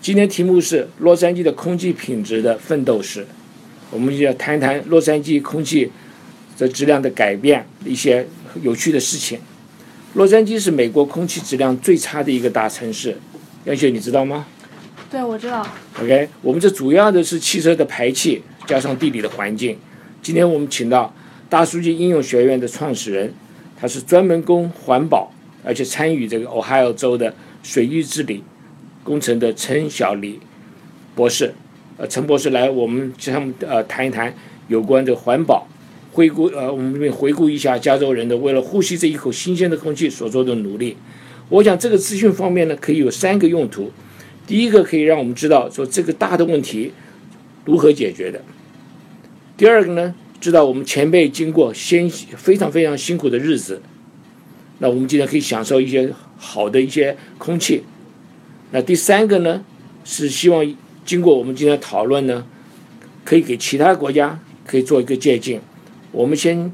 今天题目是洛杉矶的空气品质的奋斗史，我们就要谈谈洛杉矶空气的质量的改变一些有趣的事情。洛杉矶是美国空气质量最差的一个大城市，杨雪你知道吗对，我知道。？OK，我们这主要的是汽车的排气加上地理的环境。今天我们请到大数据应用学院的创始人，他是专门攻环保，而且参与这个 Ohio 州的水域治理工程的陈小黎博士。呃，陈博士来我们向我们呃谈一谈有关的环保，回顾呃我们回顾一下加州人的为了呼吸这一口新鲜的空气所做的努力。我想这个资讯方面呢，可以有三个用途。第一个可以让我们知道说这个大的问题如何解决的。第二个呢，知道我们前辈经过辛非常非常辛苦的日子，那我们今天可以享受一些好的一些空气。那第三个呢，是希望经过我们今天的讨论呢，可以给其他国家可以做一个借鉴。我们先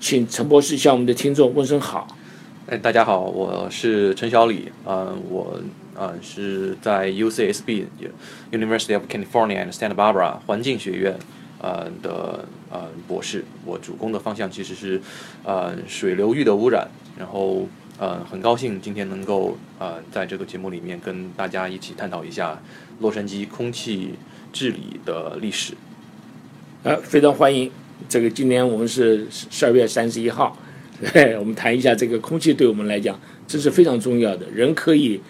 请陈博士向我们的听众问声好。哎，大家好，我是陈小李，呃，我呃是在 UCSB University of California and Santa Barbara 环境学院呃的呃博士，我主攻的方向其实是呃水流域的污染，然后呃很高兴今天能够呃在这个节目里面跟大家一起探讨一下洛杉矶空气治理的历史。呃，非常欢迎。这个今年我们是十二月三十一号，对，我们谈一下这个空气对我们来讲，这是非常重要的。人可以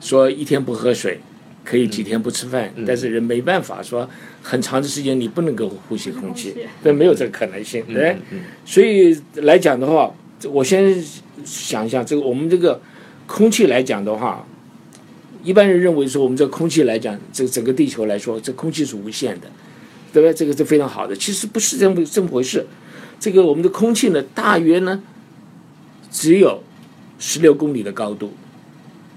说一天不喝水，可以几天不吃饭，但是人没办法说很长的时间你不能够呼吸空气对，没有这个可能性，对。所以来讲的话，我先想一下，这个我们这个空气来讲的话，一般人认为说我们这个空气来讲，这整个地球来说，这空气是无限的，对不对？这个是非常好的。其实不是这么这么回事。这个我们的空气呢，大约呢只有十六公里的高度。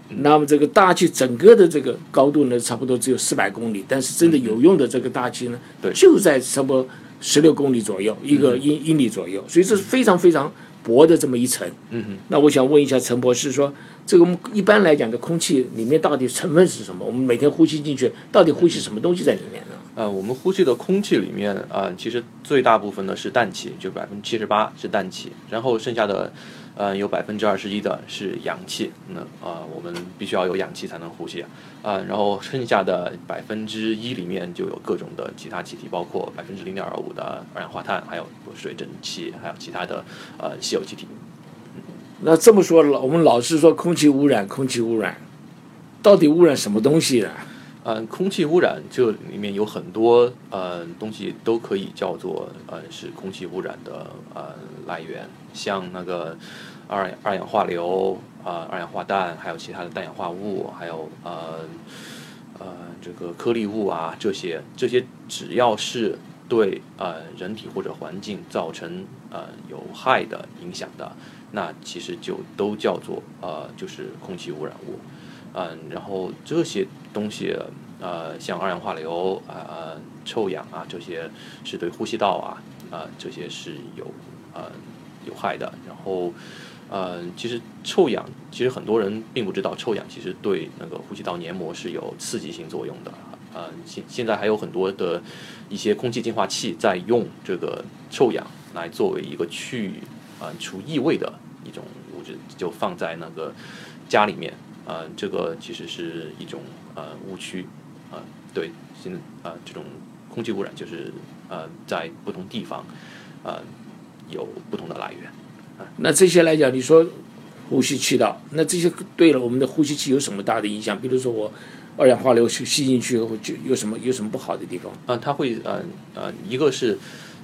那么这个大气整个的这个高度呢，差不多只有四百公里，但是真的有用的这个大气呢，对就在差不多十六公里左右，一个英英里左右，所以这是非常非常薄的这么一层。嗯哼。那我想问一下陈博士说，这个我们一般来讲的空气里面到底成分是什么？我们每天呼吸进去，到底呼吸什么东西在里面呢？呃，我们呼吸的空气里面，呃，其实最大部分呢是氮气，就百分之七十八是氮气，然后剩下的，呃，有百分之二十一的是氧气。那呃，我们必须要有氧气才能呼吸啊。然后剩下的百分之一里面就有各种的其他气体，包括百分之零点二五的二氧化碳，还有水蒸气，还有其他的呃稀有气体。那这么说，老我们老是说空气污染，空气污染，到底污染什么东西呢？嗯，空气污染这里面有很多呃东西都可以叫做呃是空气污染的呃来源，像那个二二氧化硫啊、二氧化氮，还有其他的氮氧化物，还有呃呃这个颗粒物啊这些这些只要是对呃人体或者环境造成呃有害的影响的，那其实就都叫做呃就是空气污染物。嗯，然后这些东西，呃，像二氧化硫啊、呃、臭氧啊，这些是对呼吸道啊，啊、这些是有呃有害的。然后，呃，其实臭氧，其实很多人并不知道，臭氧其实对那个呼吸道黏膜是有刺激性作用的。呃，现现在还有很多的一些空气净化器在用这个臭氧来作为一个去呃除异味的一种物质，就放在那个家里面。呃，这个其实是一种呃误区，呃，对，现呃这种空气污染就是呃在不同地方呃有不同的来源啊。那这些来讲，你说呼吸气道，那这些对了我们的呼吸器有什么大的影响？比如说我二氧化硫吸吸进去后，就有什么有什么不好的地方？啊，它会呃呃，一个是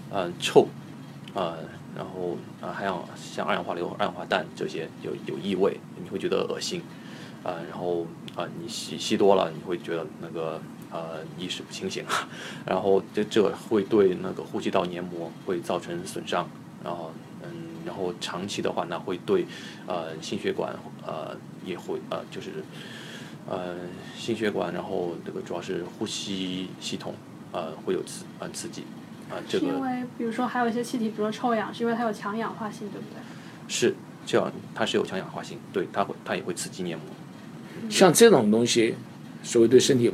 呃臭，啊，然后呃还有像二氧化硫、二氧化氮这些有有异味，你会觉得恶心，呃，然后啊、呃、你吸吸多了，你会觉得那个呃意识不清醒，然后这这会对那个呼吸道黏膜会造成损伤，然后嗯，然后长期的话，那会对呃心血管呃也会呃就是呃心血管，然后这个主要是呼吸系统呃会有刺呃刺激啊、这个是因为比如说还有一些气体，比如说臭氧，是因为它有强氧化性，对不对？是这样，它是有强氧化性，对，它会它也会刺激黏膜。像这种东西，所谓对身体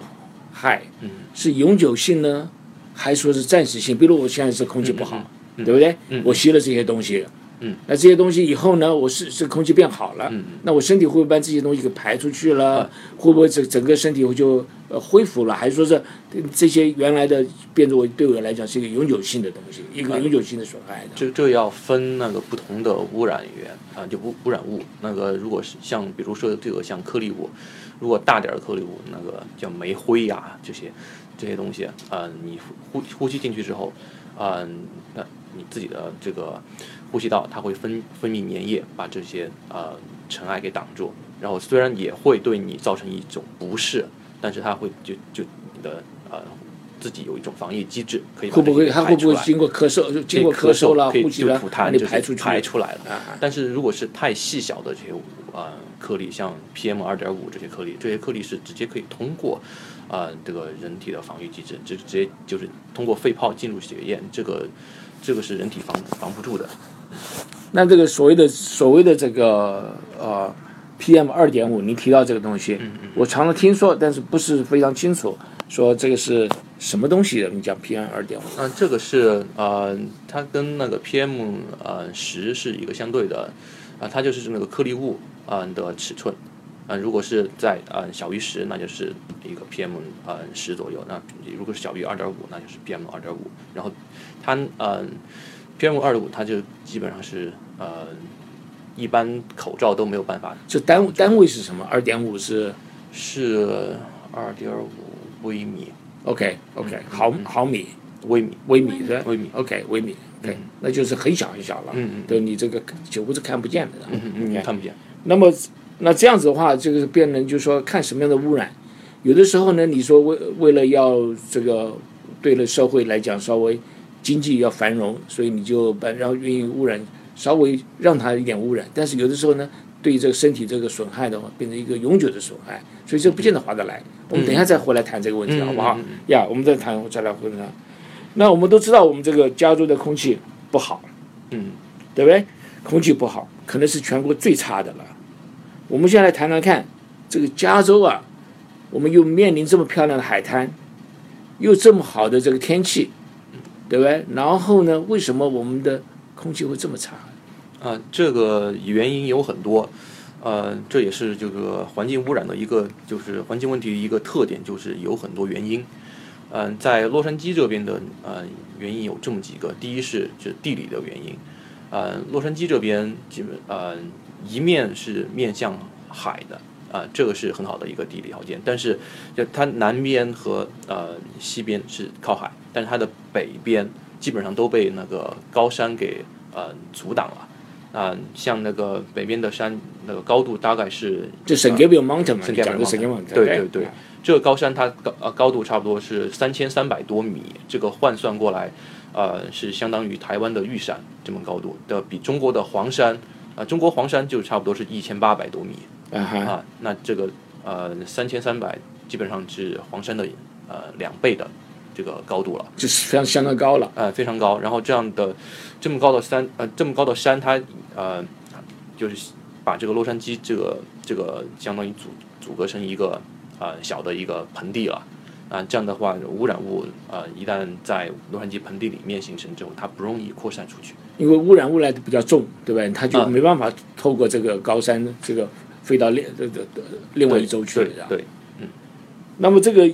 害，嗯是永久性呢，还说是暂时性？比如我现在是空气不好，对不对？嗯我吸了这些东西，嗯，那这些东西以后呢，我是是空气变好了，嗯那我身体会不会把这些东西给排出去了？啊会不会整整个身体我就呃恢复了？还是说是这些原来的变作为对我来讲是一个永久性的东西，一个啊永久性的损害的？这这要分那个不同的污染源啊，就污污染物。那个如果是像比如说这个像颗粒物，如果大点儿的颗粒物，那个叫煤灰呀、这些这些东西啊，你呼呼吸进去之后，嗯，那你自己的这个呼吸道它会分分泌粘液，把这些呃尘埃给挡住。然后虽然也会对你造成一种不适，但是它会就就你的呃自己有一种防御机制，可以把会不会它会不会经过咳嗽，就经过咳嗽啦、可以呼吸吐把你痰就排出去？排出来了。啊，但是如果是太细小的这些呃颗粒，像 PM 二点五这些颗粒，这些颗粒是直接可以通过啊、呃这个人体的防御机制，直直接就是通过肺泡进入血液，这个这个是人体防防不住的。那这个所谓的所谓的这个呃 PM 二点五，你提到这个东西，嗯我常常听说，但是不是非常清楚，说这个是什么东西的？你讲 PM 二点五，那、这个是呃，它跟那个 PM 呃十是一个相对的，啊、它就是那个颗粒物啊、的尺寸，啊、如果是在呃小于十，那就是一个 PM 呃十左右，那如果是小于二点五，那就是 PM 二点五，然后它嗯 PM 二点五它就基本上是呃一般口罩都没有办法，这单单位是什么？二点五是是二点五微米。OK OK 嗯毫嗯。毫米微米，微米是吧微米？OK 微米 OK，嗯那就是很小很小了，嗯嗯对你这个几乎是看不见的。嗯嗯嗯，看不见。那么那这样子的话，这个变成就是说看什么样的污染。有的时候呢，你说为为了要这个对了社会来讲稍微经济要繁荣，所以你就把然后愿意污染稍微让它一点污染，但是有的时候呢，对于这个身体这个损害的话，变成一个永久的损害，所以这不见得划得来。我们等一下再回来谈这个问题，嗯好不好？呀，我们再谈，再来回答。那我们都知道，我们这个加州的空气不好，嗯对不对？空气不好，可能是全国最差的了。我们现在来谈谈看，这个加州啊，我们又面临这么漂亮的海滩，又这么好的这个天气，对不对？然后呢，为什么我们的空气会这么差？啊，这个原因有很多，呃，这也是这个环境污染的一个，就是环境问题的一个特点，就是有很多原因。嗯、在洛杉矶这边的呃原因有这么几个，第一是就地理的原因，呃，洛杉矶这边基本呃一面是面向海的，啊、这个是很好的一个地理条件，但是就它南边和呃西边是靠海，但是它的北边基本上都被那个高山给呃阻挡了。啊、像那个北边的山，那个高度大概是就 San Gabriel Mountain 嘛，圣你讲的 Gabriel San Gabriel Mountain，Mountain，对对对，这个高山它高呃高度差不多是三千三百多米，这个换算过来，呃是相当于台湾的玉山这么高度的，比中国的黄山啊、中国黄山就差不多是一千八百多米啊，啊，那这个呃三千三百基本上是黄山的呃两倍的这个高度了。就是非常相当高了。呃，非常高。然后这样的这么高的山，呃，这么高的山，它呃，就是把这个洛杉矶这个这个相当于阻阻隔成一个呃小的一个盆地了。啊、这样的话，污染物呃一旦在洛杉矶盆地里面形成之后，它不容易扩散出去。因为污染物来的比较重，对不对？它就啊没办法透过这个高山这个飞到另这这这另外一周去，对这样对，那么这个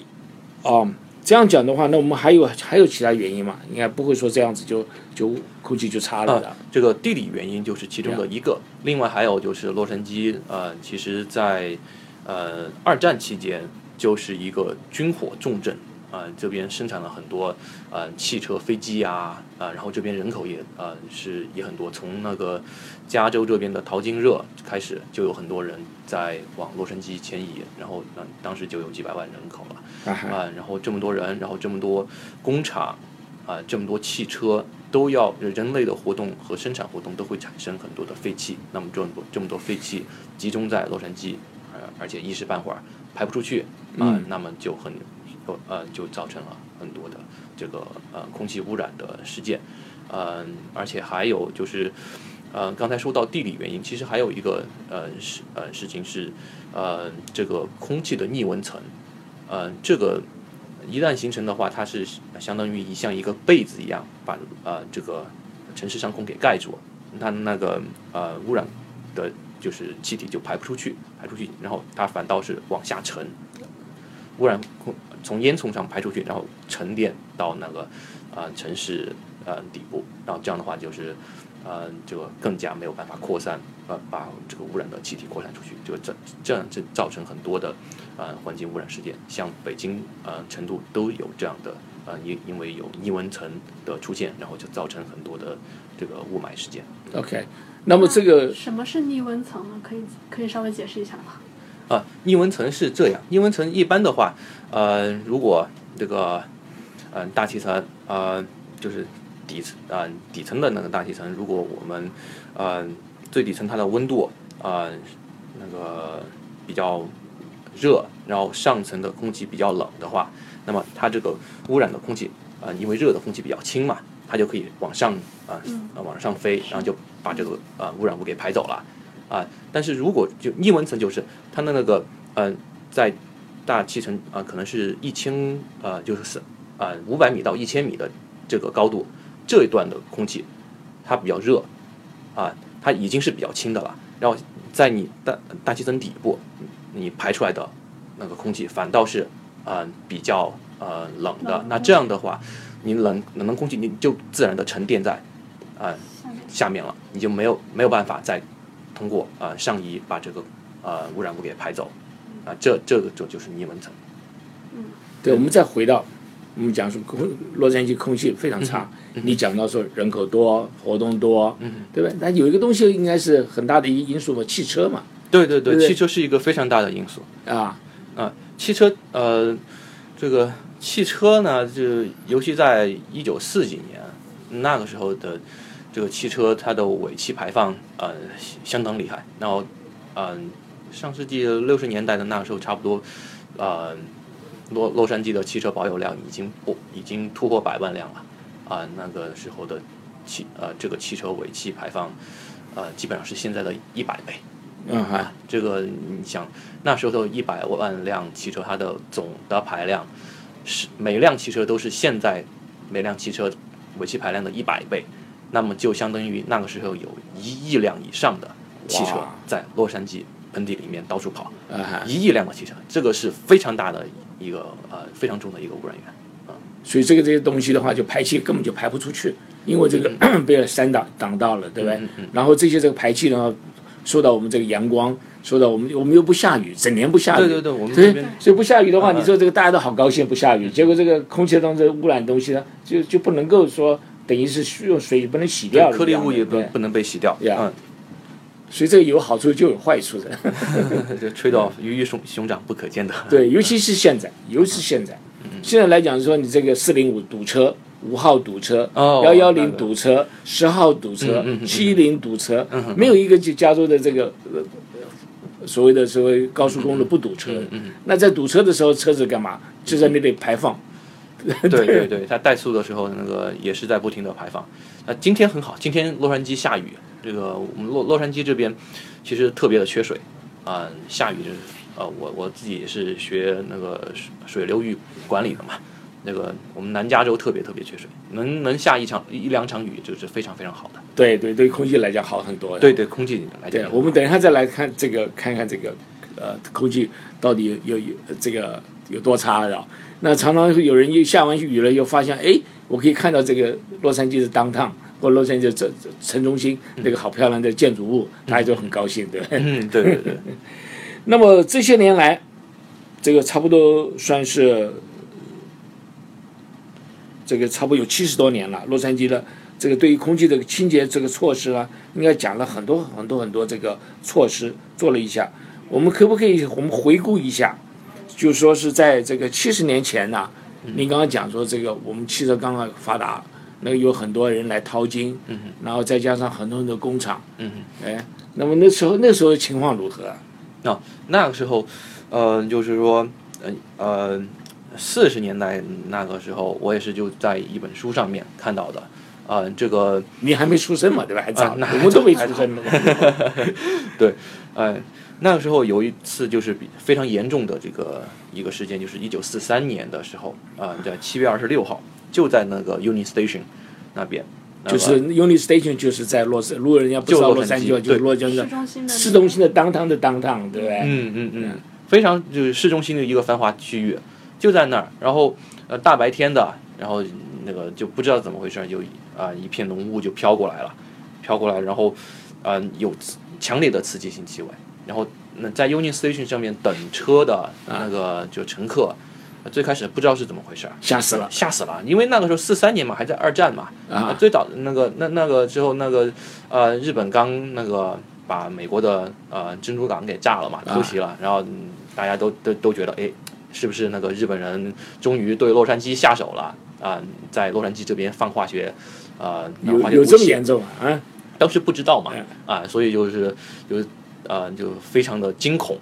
啊、这样讲的话，那我们还有还有其他原因嘛？应该不会说这样子就就空气就差了的。啊，这个地理原因就是其中的一个。另外还有就是洛杉矶，呃，其实在呃二战期间就是一个军火重镇啊、这边生产了很多呃汽车、飞机啊啊、然后这边人口也呃是也很多，从那个加州这边的淘金热开始，就有很多人在往洛杉矶迁移，然后嗯、当时就有几百万人口了。啊，然后这么多人，然后这么多工厂，啊，这么多汽车，都要人类的活动和生产活动都会产生很多的废气。那么这么多这么多废气集中在洛杉矶，呃，而且一时半会儿排不出去，啊，那么就很呃就造成了很多的这个呃空气污染的事件，嗯、而且还有就是。呃，刚才说到地理原因，其实还有一个呃事呃事情是，呃这个空气的逆温层，呃，这个一旦形成的话，它是相当于像一个被子一样，把呃这个城市上空给盖住，它那个呃污染的就是气体就排不出去，排出去，然后它反倒是往下沉，污染空从烟囱上排出去，然后沉淀到那个呃城市呃底部，然后这样的话就是呃这个更加没有办法扩散，呃把这个污染的气体扩散出去，就这这样这造成很多的呃环境污染事件，像北京呃成都都有这样的呃因因为有逆温层的出现，然后就造成很多的这个雾霾事件。OK，那么这个什么是逆温层呢？可以可以稍微解释一下吗？啊，逆温层是这样，逆温层一般的话，呃，如果这个嗯、呃大气层呃就是底层呃、底层的那个大气层，如果我们呃最底层它的温度啊、呃那个比较热，然后上层的空气比较冷的话，那么它这个污染的空气啊、呃因为热的空气比较轻嘛，它就可以往上啊呃往上飞，然后就把这个呃污染物给排走了。啊，但是如果就逆温层就是它的那个呃，在大气层啊、可能是一千呃，就是啊五百米到一千米的这个高度这一段的空气，它比较热啊，它已经是比较轻的了。然后在你大大气层底部，你排出来的那个空气反倒是啊、比较呃冷的。那这样的话，你冷冷的空气你就自然的沉淀在啊、下面了，你就没有没有办法再通过呃上移把这个呃污染物给排走啊、这这个就就是逆温层。嗯对，我们再回到我们讲说空洛杉矶空气非常差，你讲到说人口多、活动多，嗯对吧？那有一个东西应该是很大的一个因素嘛，汽车嘛，对对对，对对汽车是一个非常大的因素啊，啊。汽车呃，这个汽车呢，就尤其在一九四几年那个时候的这个汽车，它的尾气排放呃相当厉害。然后嗯、呃上世纪六十年代的那时候，差不多呃洛洛杉矶的汽车保有量已经不已经突破百万辆了啊、那个时候的汽呃这个汽车尾气排放呃基本上是现在的一百倍。嗯哈，这个你想那时候的一百万辆汽车，它的总的排量是每辆汽车都是现在每辆汽车尾气排量的一百倍，那么就相当于那个时候有一亿辆以上的汽车在洛杉矶盆地里面到处跑，啊，一亿辆的汽车，这个是非常大的一个呃非常重的一个污染源。所以这个这些东西的话，就排气根本就排不出去，因为这个 被山挡挡到了，对不对？嗯嗯然后这些这个排气呢，受到我们这个阳光，受到我们我们又不下雨，整年不下雨，对对对，我们这边所以不下雨的话，嗯你说这个大家都好高兴，不下雨，结果这个空气当中污染东西呢，就就不能够说等于是用水不能洗掉，颗粒物也不对，不能被洗掉，嗯，所以这个有好处就有坏处的，这吹到鱼与熊熊掌不可兼得。对，尤其是现在，尤其是现在，现在来讲说你这个四零五堵车。五号堵车，哦幺幺零堵车，十号堵车七零堵车没有一个就加州的这个呃所谓的所谓高速公路不堵车那在堵车的时候，车子干嘛？就在那里排放。对对 对，它怠速的时候，那个也是在不停的排放。那今天很好，今天洛杉矶下雨，这个我们洛洛杉矶这边其实特别的缺水啊、下雨就是呃，我我自己也是学那个水水流域管理的嘛。那个我们南加州特别特别缺水，能能下一场一两场雨就是非常非常好的。对对对，空气来讲好很多。对对，空气来讲对，，我们等一下再来看这个，看看这个呃空气到底有有这个有多差了。那常常会有人又下完雨了，又发现哎，我可以看到这个洛杉矶的 downtown 或洛杉矶的这这城中心那个好漂亮的建筑物，大家都很高兴，对不对？嗯，对对对，那么这些年来，这个差不多算是这个差不多有七十多年了，洛杉矶的这个对于空气的清洁这个措施啊，应该讲了很多很多很多这个措施做了一下。我们可不可以我们回顾一下，就说是在这个七十年前呢？您刚刚讲说这个我们汽车刚刚发达，那个有很多人来淘金，嗯然后再加上很多很多工厂，嗯哎，那么那时候那时候的情况如何啊？那那个时候，呃，就是说，呃呃，四十年代那个时候，我也是就在一本书上面看到的，呃，这个你还没出生嘛，对吧？还早，我们都没出生呢。对，呃，那个时候有一次就是比非常严重的这个一个事件，就是一九四三年的时候，啊、在七月二十六号，就在那个 Union Station 那边，就是 Uni Station 就是在洛杉，如果人家不知道洛杉矶就洛杉矶市中心的市中心的当当的当当，对不对？嗯嗯嗯，非常就是市中心的一个繁华区域，就在那儿。然后呃大白天的，然后那个就不知道怎么回事，就啊、一片浓雾就飘过来了，飘过来，然后啊、有强烈的刺激性气味。然后那在 Union Station 上面等车的那个就乘客，呃最开始不知道是怎么回事，吓死了。吓死了，因为那个时候四三年嘛，还在二战嘛，啊最早那个那那个之后那个呃日本刚那个把美国的呃珍珠港给炸了嘛，偷袭了，然后、嗯大家都都都觉得哎，是不是那个日本人终于对洛杉矶下手了啊、在洛杉矶这边放化学呃有有这么严重啊？啊，当时不知道嘛嗯，啊，所以就是就呃就非常的惊恐，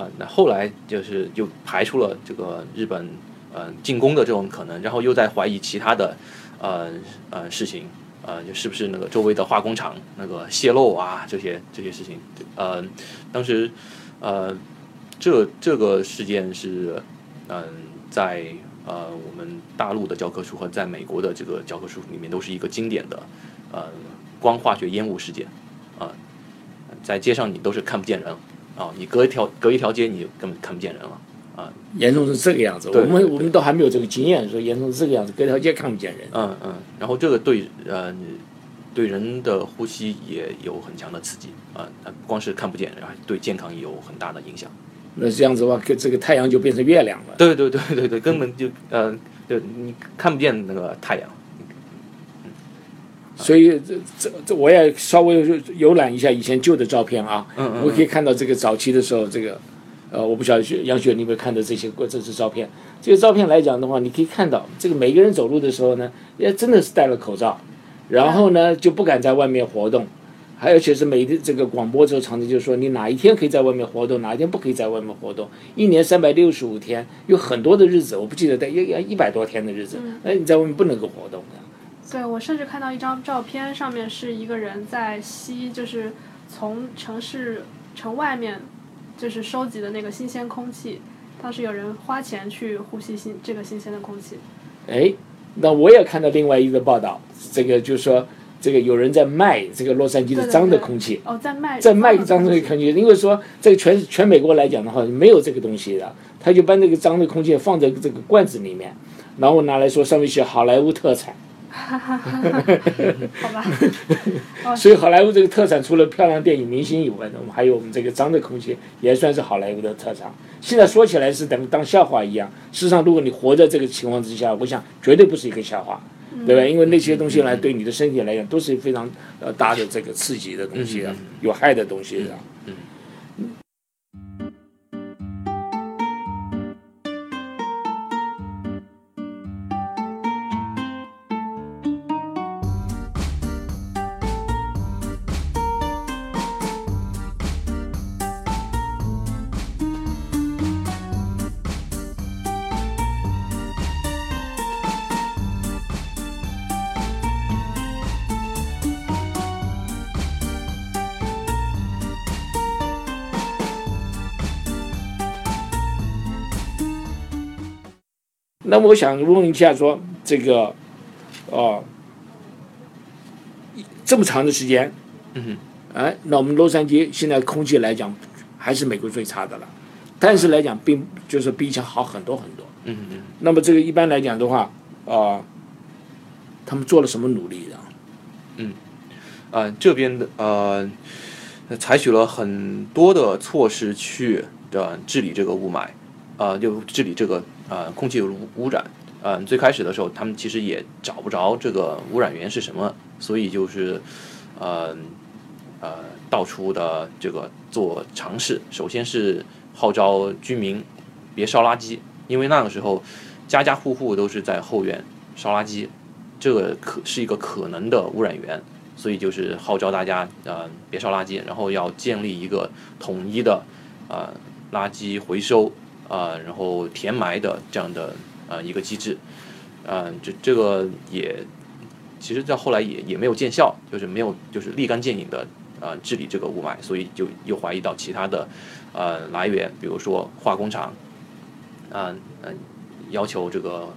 啊，那后来就是就排除了这个日本呃进攻的这种可能，然后又在怀疑其他的呃呃事情，呃就是不是那个周围的化工厂那个泄漏啊这些这些事情，呃，当时呃这这个事件是嗯、在呃我们大陆的教科书和在美国的这个教科书里面都是一个经典的呃光化学烟雾事件啊、在街上你都是看不见人啊、你隔一条隔一条街你就根本看不见人了啊、严重是这个样子。我们我们都还没有这个经验，说严重是这个样子，隔条街看不见人。嗯嗯，然后这个对呃对人的呼吸也有很强的刺激啊、它不光是看不见，然后对健康也有很大的影响。那这样子的话，跟这个太阳就变成月亮了。对对对对对，根本就呃，对你看不见那个太阳。所以这这这，我也稍微游览一下以前旧的照片啊，嗯嗯我可以看到这个早期的时候，这个呃，我不晓得雪杨雪你有没有看到这些过这次照片？这个照片来讲的话，你可以看到这个每个人走路的时候呢，也真的是戴了口罩，然后呢就不敢在外面活动，还而且是每天这个广播之后常常就说你哪一天可以在外面活动，哪一天不可以在外面活动。一年三百六十五天，有很多的日子，我不记得在要要一百多天的日子，哎，你在外面不能够活动的。对，我甚至看到一张照片，上面是一个人在吸，就是从城市城外面，就是收集的那个新鲜空气。当时有人花钱去呼吸新这个新鲜的空气。哎，那我也看到另外一个报道，这个就是说，这个有人在卖这个洛杉矶的脏的对空气，哦，在卖在卖脏的的空气，因为说在全全美国来讲的话，没有这个东西的，他就把那个脏的空气放在这个罐子里面，然后拿来说上面写好莱坞特产，好吧？哦，所以好莱坞这个特产除了漂亮电影明星以外呢，我们还有我们这个脏的空气，也算是好莱坞的特产。现在说起来是等于当笑话一样，事实上如果你活在这个情况之下，我想绝对不是一个笑话。对吧？因为那些东西来，对你的身体来讲都是非常呃大的这个刺激的东西啊，有害的东西的。那么我想问一下说，这个，哦，这么长的时间，嗯哼，哎，那我们洛杉矶现在空气来讲还是美国最差的了，但是来讲并就是比以前好很多很多。嗯嗯那么这个一般来讲的话，啊、他们做了什么努力的？啊、这边的呃，采取了很多的措施去呃治理这个雾霾，啊、就治理这个呃空气污污染。嗯，最开始的时候，他们其实也找不着这个污染源是什么，所以就是，呃，呃，到处的这个做尝试。首先是号召居民别烧垃圾，因为那个时候家家户户都是在后院烧垃圾，这个可是一个可能的污染源，所以就是号召大家呃别烧垃圾，然后要建立一个统一的呃垃圾回收呃然后填埋的这样的呃一个机制，呃这这个也其实到后来也也没有见效，就是没有就是立竿见影的呃治理这个雾霾，所以就又怀疑到其他的呃来源，比如说化工厂，啊呃要求这个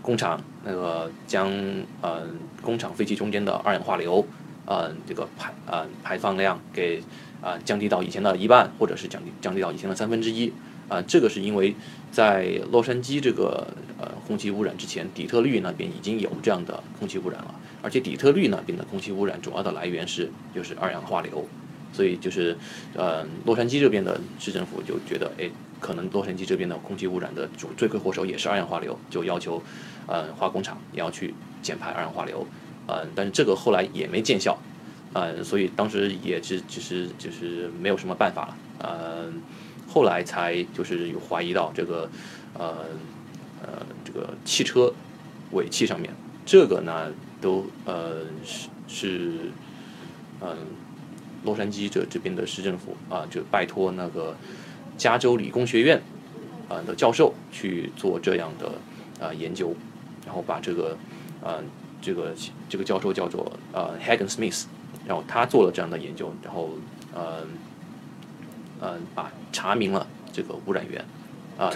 工厂那个将呃工厂废气中间的二氧化硫呃这个排呃排放量给啊、降低到以前的一半，或者是降低降低到以前的三分之一。啊，这个是因为在洛杉矶这个呃空气污染之前，底特律那边已经有这样的空气污染了，而且底特律那边的空气污染主要的来源是就是二氧化硫，所以就是呃洛杉矶这边的市政府就觉得，哎，可能洛杉矶这边的空气污染的主罪魁祸首也是二氧化硫，就要求呃化工厂也要去减排二氧化硫，呃，但是这个后来也没见效，呃，所以当时也是只是就是没有什么办法了，嗯。后来才就是有怀疑到这个，呃呃，这个汽车尾气上面，这个呢都呃是是嗯、洛杉矶这这边的市政府啊、就拜托那个加州理工学院啊、的教授去做这样的啊、研究，然后把这个啊、这个这个教授叫做呃 Hagen Smith，然后他做了这样的研究，然后呃。呃，把查明了这个污染源，啊、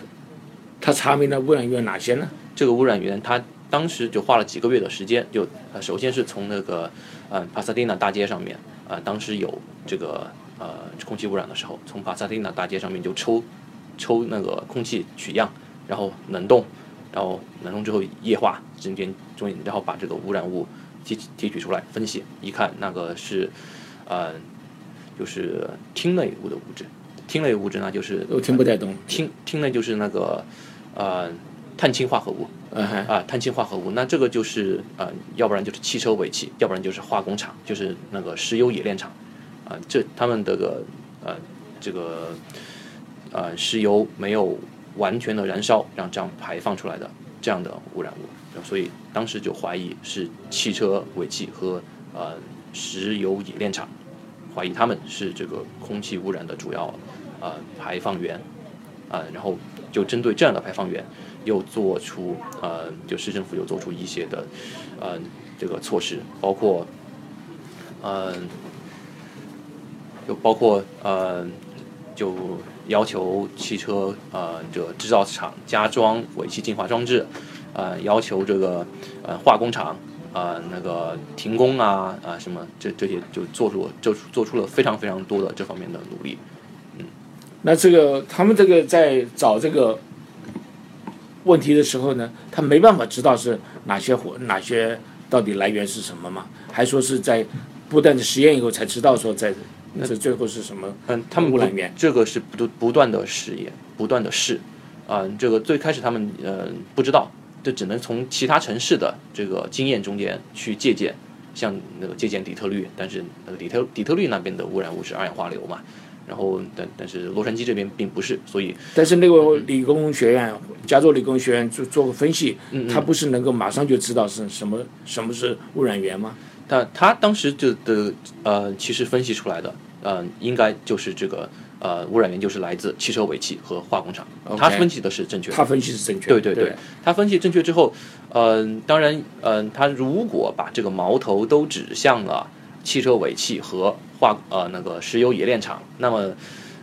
他查明了污染源哪些呢？这个污染源他当时就花了几个月的时间，就呃，首先是从那个呃帕萨蒂纳大街上面，啊、当时有这个呃空气污染的时候，从帕萨蒂纳大街上面就抽抽那个空气取样，然后冷冻，然后冷冻之后液化，中间中间然后把这个污染物提提取出来分析，一看那个是呃就是烃类物的物质，烃类物质呢就是我听不太懂。烃烃类就是那个呃碳氢化合物。啊，碳氢化合物，那这个就是呃，要不然就是汽车尾气，要不然就是化工厂，就是那个石油冶炼厂。啊，这他们这个呃这个呃石油没有完全的燃烧，让这样排放出来的这样的污染物，所以当时就怀疑是汽车尾气和呃石油冶炼厂，怀疑他们是这个空气污染的主要呃排放源啊、然后就针对这样的排放源，又做出呃，就市政府又做出一些的呃这个措施，包括呃，就包括呃，就要求汽车呃这个制造厂加装尾气净化装置，呃，要求这个呃化工厂呃那个停工啊啊什么这这些就做出做出做出了非常非常多的这方面的努力。嗯那这个他们这个在找这个问题的时候呢，他没办法知道是哪些火哪些到底来源是什么嘛？还说是在不断的实验以后才知道说在那是最后是什么？嗯，他们不污染源这个是不不断的实验，不断的试，啊、这个最开始他们呃不知道，这只能从其他城市的这个经验中间去借鉴，像那个借鉴底特律，但是那个底特底特律那边的污染物是二氧化硫嘛，然后但但是洛杉矶这边并不是，所以但是那个理工学院，加州理工学院做做个分析，他不是能够马上就知道是什么什么是污染源吗？但他当时就的呃，其实分析出来的，呃，应该就是这个呃污染源就是来自汽车尾气和化工厂他分析的是正确的。他分析是正确的。对对对对，他分析正确之后，嗯、当然，嗯、他如果把这个矛头都指向了汽车尾气和化呃那个石油冶炼厂，那么，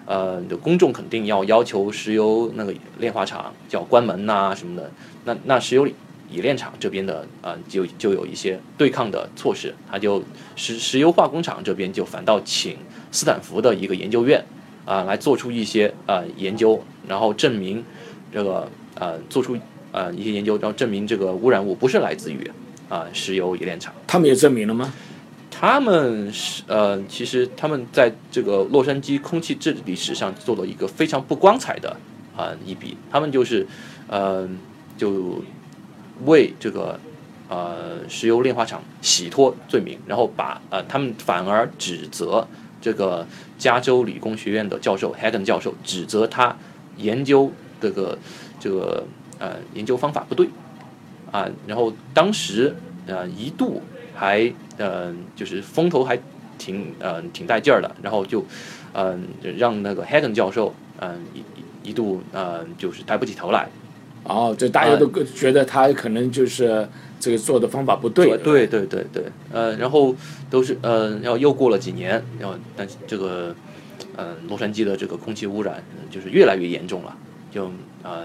呃，公众肯定要要求石油那个炼化厂要关门呐、什么的。那那石油冶炼厂这边的呃就就有一些对抗的措施，他就石石油化工厂这边就反倒请斯坦福的一个研究院啊、来做出一些呃研究，然后证明这个呃做出呃一些研究，然后证明这个污染物不是来自于啊、石油冶炼厂。他们也证明了吗？他们是呃，其实他们在这个洛杉矶空气治理史上做了一个非常不光彩的啊、一笔。他们就是呃，就为这个呃石油炼化厂洗脱罪名，然后把呃他们反而指责这个加州理工学院的教授 Hagen 教授指责他研究这个这个呃研究方法不对。啊，然后当时呃一度还呃就是风头还挺呃挺带劲儿的，然后就嗯、让那个 Hagen 教授嗯、一一一度呃就是抬不起头来，哦，就大家都觉得他可能就是这个做的方法不对。对对对对，呃，然后都是呃，然后又过了几年，然后但是这个呃洛杉矶的这个空气污染呃就是越来越严重了，就呃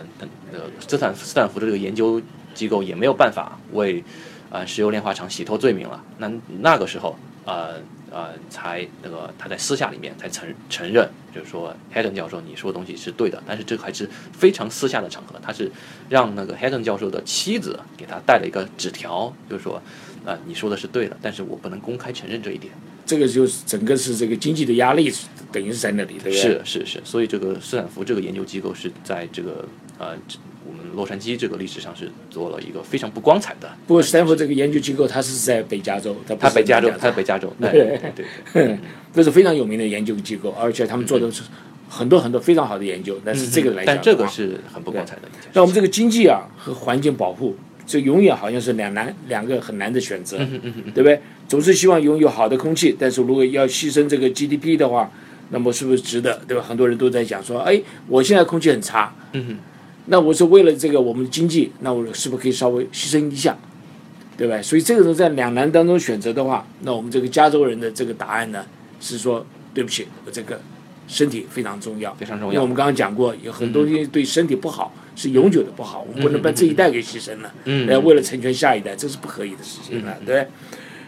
呃斯坦斯坦福的这个研究机构也没有办法为呃石油炼化厂洗脱罪名了。那那个时候呃呃才那个他在私下里面才承承认，就是说，Haden 教授你说的东西是对的，但是这个还是非常私下的场合，他是让那个 Haden 教授的妻子给他带了一个纸条，就是说啊、你说的是对的，但是我不能公开承认这一点。这个就是整个是这个经济的压力，等于是在那里，对不对？是是是，所以这个斯坦福这个研究机构是在这个呃这我们洛杉矶这个历史上是做了一个非常不光彩的。不过斯坦福这个研究机构，它是在北加州，它北加州，它在北加州，对对对对，这是非常有名的研究机构，而且他们做的是很多很多非常好的研究。但是这个来讲，这个是很不光彩的一件事。那我们这个经济啊和环境保护，这永远好像是两难两个很难的选择，嗯对不对？总是希望拥有好的空气，但是如果要牺牲这个 GDP 的话，那么是不是值得？对吧？很多人都在讲说，哎，我现在空气很差，嗯那我是为了这个我们的经济，那我是不是可以稍微牺牲一下，对吧？所以这个时候在两难当中选择的话，那我们这个加州人的这个答案呢是说，对不起，我这个身体非常重要，非常重要。因为我们刚刚讲过，有很多东西对身体不好，是永久的不好，我们不能把这一代给牺牲了，嗯。呃，为了成全下一代，这是不可以的事情了，对。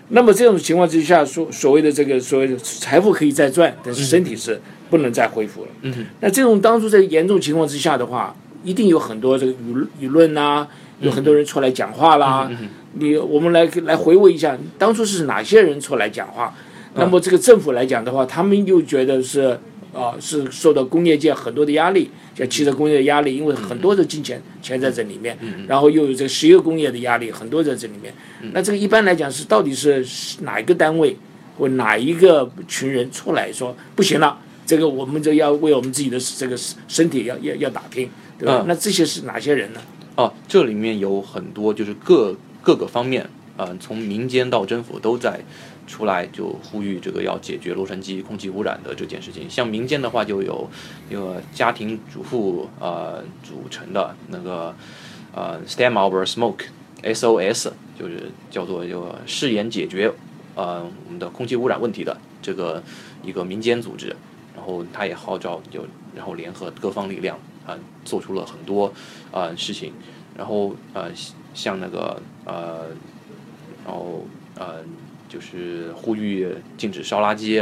那么这种情况之下，所所谓的这个所谓的财富可以再赚，但是身体是不能再恢复了。嗯。那这种当初在严重情况之下的话，一定有很多这个舆舆论呐，有很多人出来讲话啦。你我们来来回味一下，当初是哪些人出来讲话？那么这个政府来讲的话，他们又觉得是啊、是受到工业界很多的压力，像汽车工业的压力，因为很多的金钱钱在这里面，然后又有这个石油工业的压力，很多在这里面。那这个一般来讲是到底是哪一个单位或哪一个群人出来说不行了？这个我们这要为我们自己的这个身体要要要打拼，对吧？嗯那这些是哪些人呢？哦，这里面有很多就是各各个方面，呃，从民间到政府都在出来就呼吁这个要解决洛杉矶空气污染的这件事情。像民间的话，就有一个家庭主妇呃组成的那个呃 Stand Over Smoke SOS，就是叫做这个誓言解决呃我们的空气污染问题的这个一个民间组织。然后他也号召就然后联合各方力量啊、做出了很多啊、事情，然后呃像那个呃，然后呃就是呼吁禁止烧垃圾，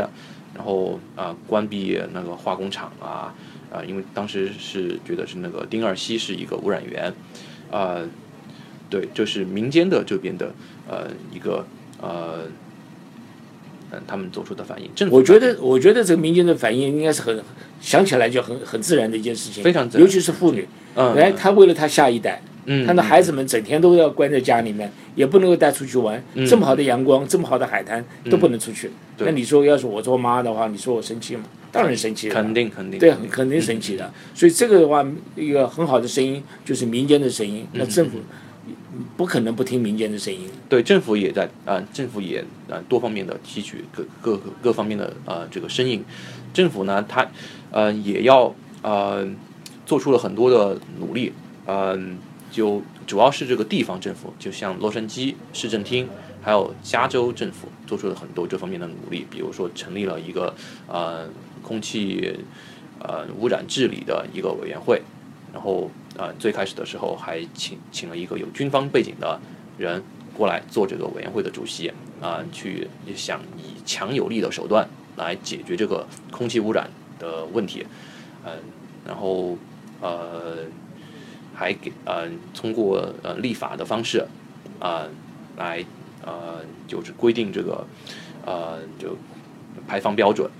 然后啊、关闭那个化工厂啊啊、因为当时是觉得是那个丁二烯是一个污染源，啊、对，就是民间的这边的呃一个呃。嗯，他们做出的反应，政府我觉得，我觉得这个民间的反应应该是很想起来就很很自然的一件事情，非常自然尤其是妇女，嗯，哎，她为了她下一代，嗯，她的孩子们整天都要关在家里面，也不能够带出去玩，嗯这么好的阳光，这么好的海滩都不能出去。对那你说，要是我做妈的话，你说我生气吗？当然生气了，肯定肯定对，很肯定生气的。所以这个的话，一个很好的声音就是民间的声音，嗯那政府不可能不听民间的声音。对，政府也在啊、政府也啊、多方面的提取各各各方面的呃这个声音。政府呢，它呃也要呃做出了很多的努力，嗯、就主要是这个地方政府，就像洛杉矶市政厅，还有加州政府做出了很多这方面的努力，比如说成立了一个呃空气呃污染治理的一个委员会，然后呃最开始的时候还请请了一个有军方背景的人过来做这个委员会的主席啊、去想以强有力的手段来解决这个空气污染的问题，嗯、然后呃还给呃通过呃立法的方式啊、来呃就是规定这个呃就排放标准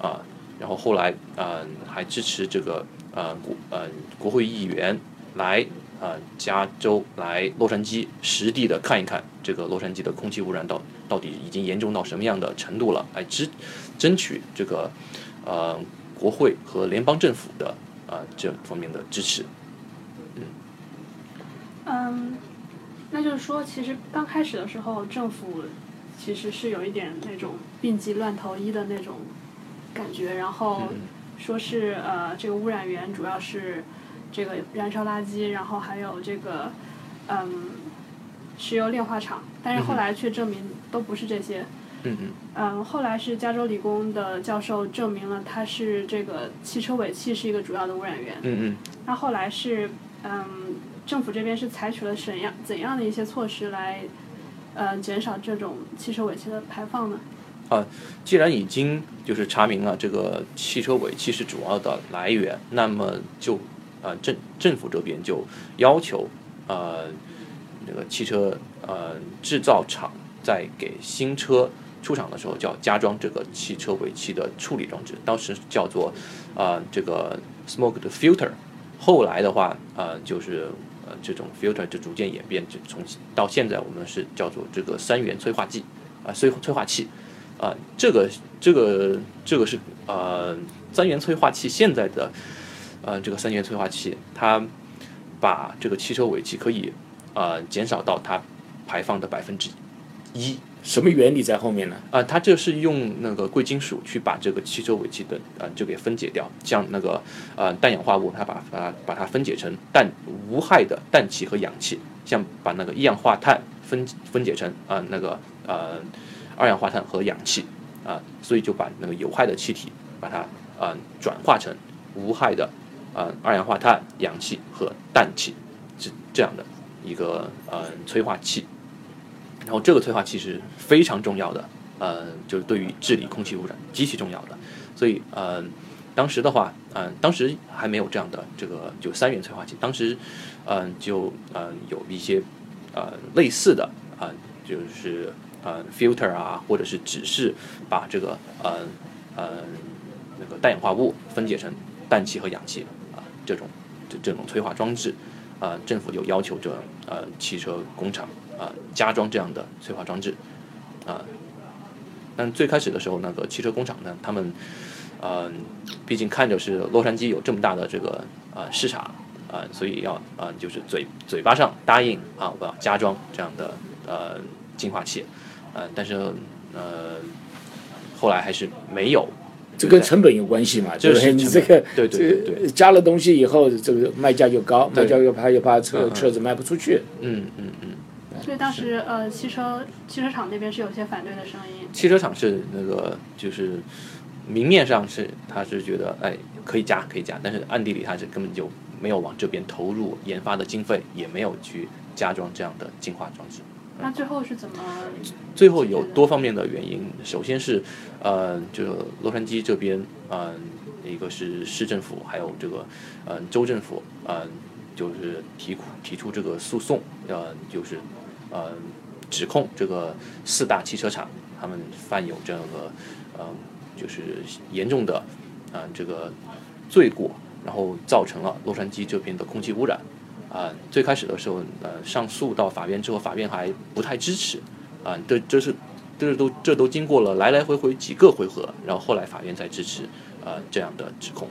啊、然后后来呃还支持这个呃国呃国会议员来呃加州来洛杉矶实地的看一看这个洛杉矶的空气污染到到底已经严重到什么样的程度了，来支争取这个呃国会和联邦政府的啊、这方面的支持。嗯，那就是说，其实刚开始的时候，政府其实是有一点那种病急乱投医的那种感觉，然后说是呃，这个污染源主要是这个燃烧垃圾，然后还有这个嗯石油炼化厂，但是后来却证明都不是这些。嗯嗯嗯，后来是加州理工的教授证明了它是这个汽车尾气是一个主要的污染源。嗯嗯那后来是，嗯，政府这边是采取了怎样怎样的一些措施来，呃，减少这种汽车尾气的排放呢？啊既然已经就是查明了这个汽车尾气是主要的来源，那么就呃政政府这边就要求呃那个汽车呃制造厂在给新车出厂的时候就要加装这个汽车尾气的处理装置，当时叫做呃这个 smoke 的 filter，后来的话呃就是。呃，这种 filter 就逐渐演变，就从到现在我们是叫做这个三元催化剂啊，催催化器。啊，这个这个这个是呃三元催化器现在的呃这个三元催化器，它把这个汽车尾气可以呃减少到它排放的百分之一什么原理在后面呢？啊，它这是用那个贵金属去把这个汽车尾气的呃就给分解掉，像那个呃氮氧化物，它把把它把它分解成氮无害的氮气和氧气，像把那个一氧化碳分分解成啊、那个呃二氧化碳和氧气啊、所以就把那个有害的气体把它啊、转化成无害的啊、二氧化碳、氧气和氮气，这这样的一个呃催化器。然后这个催化器是非常重要的，呃，就是对于治理空气污染极其重要的。所以呃，当时的话，嗯、当时还没有这样的这个就三元催化器，当时嗯、就呃有一些呃类似的啊、就是呃 filter 啊，或者是只是把这个呃呃那个氮氧化物分解成氮气和氧气啊、这种这这种催化装置啊、政府就要求这呃汽车工厂啊、加装这样的催化装置啊、但最开始的时候，那个汽车工厂呢，他们嗯、毕竟看着是洛杉矶有这么大的这个呃市场啊、所以要啊、就是嘴嘴巴上答应啊，我要加装这样的呃净化器，呃，但是呃后来还是没有。这跟成本有关系嘛？就是？你这个对对对对加了东西以后，这个卖价就高，卖价又怕又怕车车子卖不出去。嗯嗯嗯，所以当时呃，汽车汽车厂那边是有些反对的声音。汽车厂是那个就是明面上是他是觉得哎可以加可以加，但是暗地里他是根本就没有往这边投入研发的经费，也没有去加装这样的净化装置。那最后是怎么？最后有多方面的原因，首先是呃，就洛杉矶这边，呃，一个是市政府，还有这个呃州政府，呃，就是提提出这个诉讼，呃，就是呃指控这个四大汽车厂他们犯有这个呃就是严重的呃这个罪过，然后造成了洛杉矶这边的空气污染。啊、最开始的时候，呃，上诉到法院之后，法院还不太支持，啊、这这是这都这都经过了来来回回几个回合，然后后来法院才支持呃这样的指控，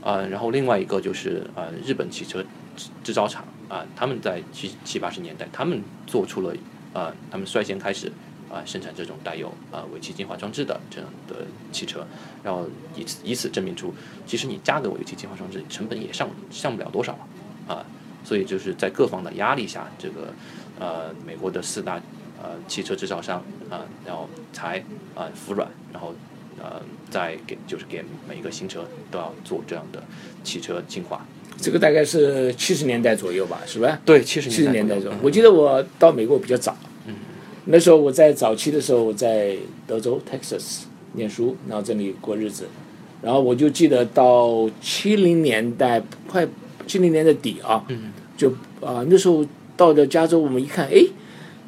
啊、然后另外一个就是呃日本汽车制制造厂啊、他们在七七八十年代，他们做出了啊、他们率先开始啊、生产这种带有啊、尾气净化装置的这样的汽车，然后以此以此证明出，其实你加个尾气净化装置成本也上上不了多少啊。所以就是在各方的压力下，这个呃美国的四大呃汽车制造商啊、然后才啊、服软，然后呃再给就是给每一个新车都要做这样的汽车进化。这个大概是七十年代左右吧，是吧？对，七十七十年代左右。，左右我记得我到美国比较早，嗯那时候我在早期的时候我在德州 Texas 念书，然后这里过日子，然后我就记得到七零年代快七零年的底啊，就啊、那时候到了加州，我们一看，哎，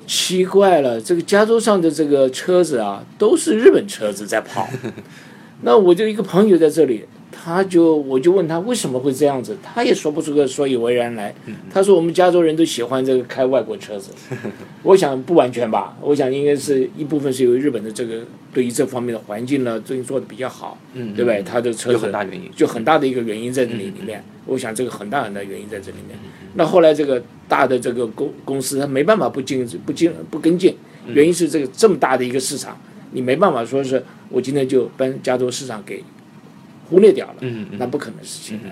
奇怪了，这个加州上的这个车子啊，都是日本车子在跑。那我就一个朋友在这里，他就我就问他为什么会这样子，他也说不出个所以为然来。嗯他说我们加州人都喜欢这个开外国车子，我想不完全吧，我想应该是一部分是由于日本的这个对于这方面的环境呢，最近做的比较好，嗯，对不对？嗯他的车有子很大原因。就很大的一个原因在这里里面。我想这个很大很大原因在这里面。那后来这个大的这个公公司，他没办法不进不进不跟进，原因是这个这么大的一个市场，你没办法说是我今天就搬加州市场给忽略掉了，嗯嗯那不可能的事情的。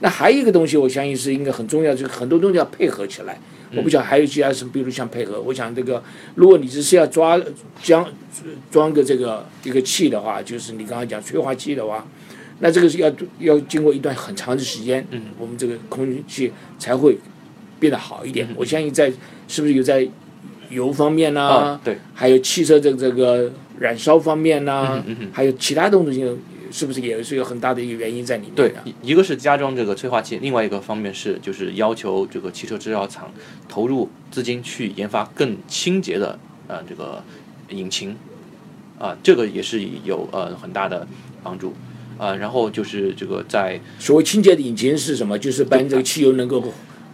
那还有一个东西，我相信是应该很重要，就是很多东西要配合起来。我不晓得还有其他什么，比如像配合，我想这个，如果你只是要抓将装个这个一个气的话，就是你刚刚讲催化剂的话，那这个是要要经过一段很长的时间，嗯，我们这个空气才会变得好一点。我相信在是不是有在油方面呢、啊，对，还有汽车这这个燃烧方面呢、嗯嗯还有其他东西，是不是也是有很大的一个原因在里面对？，一一个是加装这个催化剂，另外一个方面是就是要求这个汽车制造厂投入资金去研发更清洁的呃这个引擎，啊、这个也是有呃很大的帮助，啊、然后就是这个在所谓清洁的引擎是什么？就是把这个汽油能够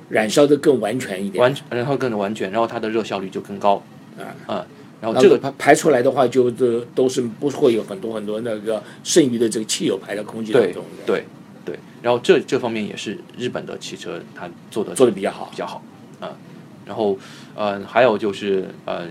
燃烧的更完全一点。完然后更完全，然后它的热效率就更高，啊啊、然后这个排排出来的话，就这都是不会有很多很多那个剩余的这个汽油排到空气当对中的，对对，然后这这方面也是日本的汽车它做的做的比较好比。较好啊、然后呃还有就是呃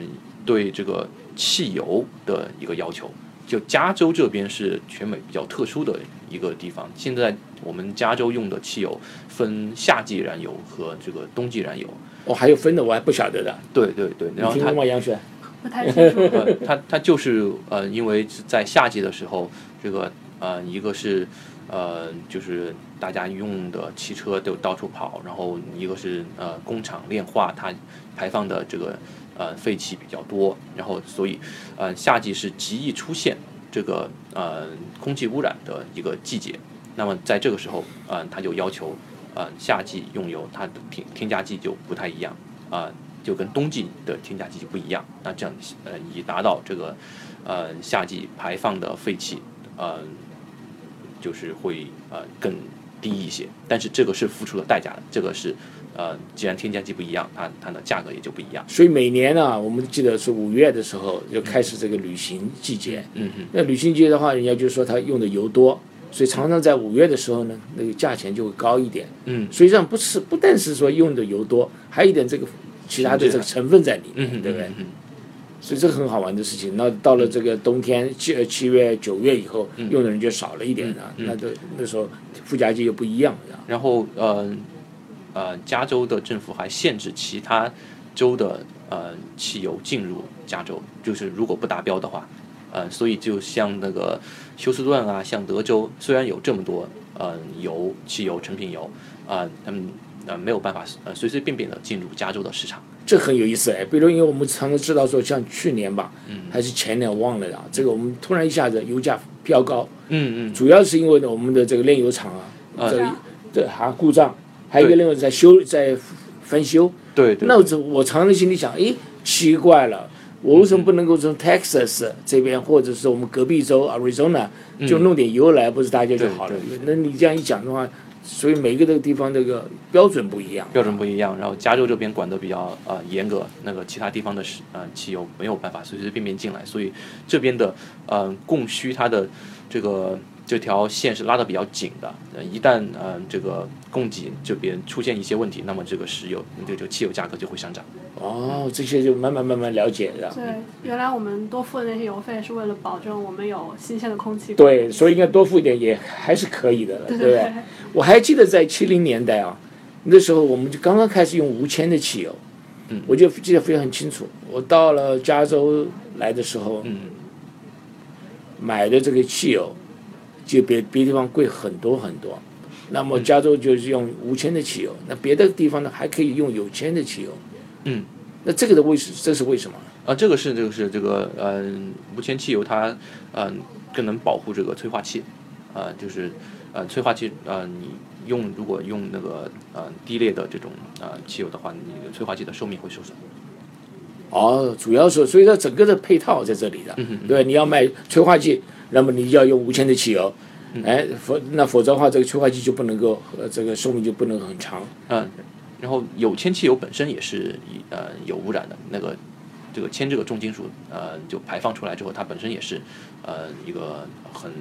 对这个汽油的一个要求，就加州这边是全美比较特殊的一个地方。现在我们加州用的汽油分夏季燃油和这个冬季燃油。哦，还有分的，我还不晓得的。对对对，然后它你听过吗，杨雪？不太清楚。呃，它它就是呃，因为在夏季的时候，这个呃，一个是呃，就是大家用的汽车都到处跑，然后一个是呃，工厂炼化它排放的这个呃废气比较多，然后所以呃，夏季是极易出现这个呃空气污染的一个季节。那么在这个时候，呃，它就要求呃夏季用油它的添添加剂就不太一样啊、就跟冬季的添加剂就不一样。那这样呃，以达到这个呃夏季排放的废气呃，就是会呃更低一些。但是这个是付出了代价的，这个是呃，既然添加剂不一样，它它的价格也就不一样。所以每年呢，我们记得是五月的时候就开始这个旅行季节。嗯嗯，那旅行季节的话，人家就说它用的油多，所以常常在五月的时候呢，那个价钱就会高一点。嗯，实际上不是不但是说用的油多，还有一点这个其他的这个成分在里面，嗯对不对？所以这个很好玩的事情。那到了这个冬天七呃七月九月以后，用的人就少了一点了。嗯嗯那就那时候附加剂又不一样。然后呃呃，加州的政府还限制其他州的呃汽油进入加州，就是如果不达标的话，呃，所以就像那个休斯顿啊，像德州，虽然有这么多呃油汽油成品油啊、他们呃没有办法呃随随便便的进入加州的市场。这很有意思哎，比如因为我们常常知道说，像去年吧，嗯。还是前年忘了啊，这个我们突然一下子油价飙高，嗯嗯，主要是因为呢我们的这个炼油厂啊，啊。这个这还故障，还有一个另外在修在翻修。对对，那我我常常心里想，哎，奇怪了，我为什么不能够从 Texas 这边，或者是我们隔壁州 Arizona 就弄点油来，不是大家就好了？那你这样一讲的话，所以每个的地方这个标准不一样。标准不一样，然后加州这边管得比较呃严格，那个其他地方的呃汽油没有办法随随便便进来，所以这边的呃供需它的这个这条线是拉得比较紧的，呃一旦呃这个供给这边出现一些问题，那么这个石油这个汽油价格就会上涨。哦，这些就慢慢慢慢了解的。对，原来我们多付的那些油费是为了保证我们有新鲜的空气。对，所以应该多付一点也还是可以的了，对不对？我还记得在七零年代啊，那时候我们就刚刚开始用无铅的汽油，嗯我就记得非常清楚。我到了加州来的时候，嗯买的这个汽油就比别的地方贵很多很多。那么加州就是用无铅的汽油，那别的地方呢还可以用有铅的汽油。嗯，那这个的为什这是为什么？啊，这个是这个是这个呃无铅汽油它嗯、更能保护这个催化器，啊、就是呃催化器呃你用如果用那个呃低劣的这种呃汽油的话，你的催化剂的寿命会受损。哦，主要是所以说整个的配套在这里的，嗯对，你要卖催化剂，那么你要用无铅的汽油。哎，否那否则的话，这个催化剂就不能够呃这个寿命就不能很长。嗯，然后有铅汽油本身也是以呃有污染的，那个这个铅这个重金属呃就排放出来之后，它本身也是呃一个很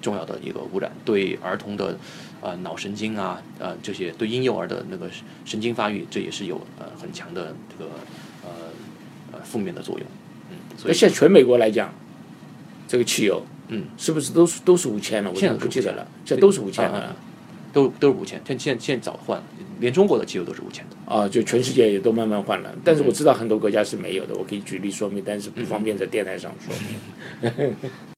重要的一个污染，对儿童的呃脑神经啊呃这些对婴幼儿的那个神经发育，这也是有呃很强的这个呃呃负面的作用。嗯，所以现在全美国来讲，这个汽油嗯。是不是都是都是五千了？我现在不记得了，这都是无铅的啊都都是五千，现现现在早换。了，连中国的机油都是五千的。啊，就全世界也都慢慢换了。但是我知道很多国家是没有的，我可以举例说明，但是不方便在电台上说明。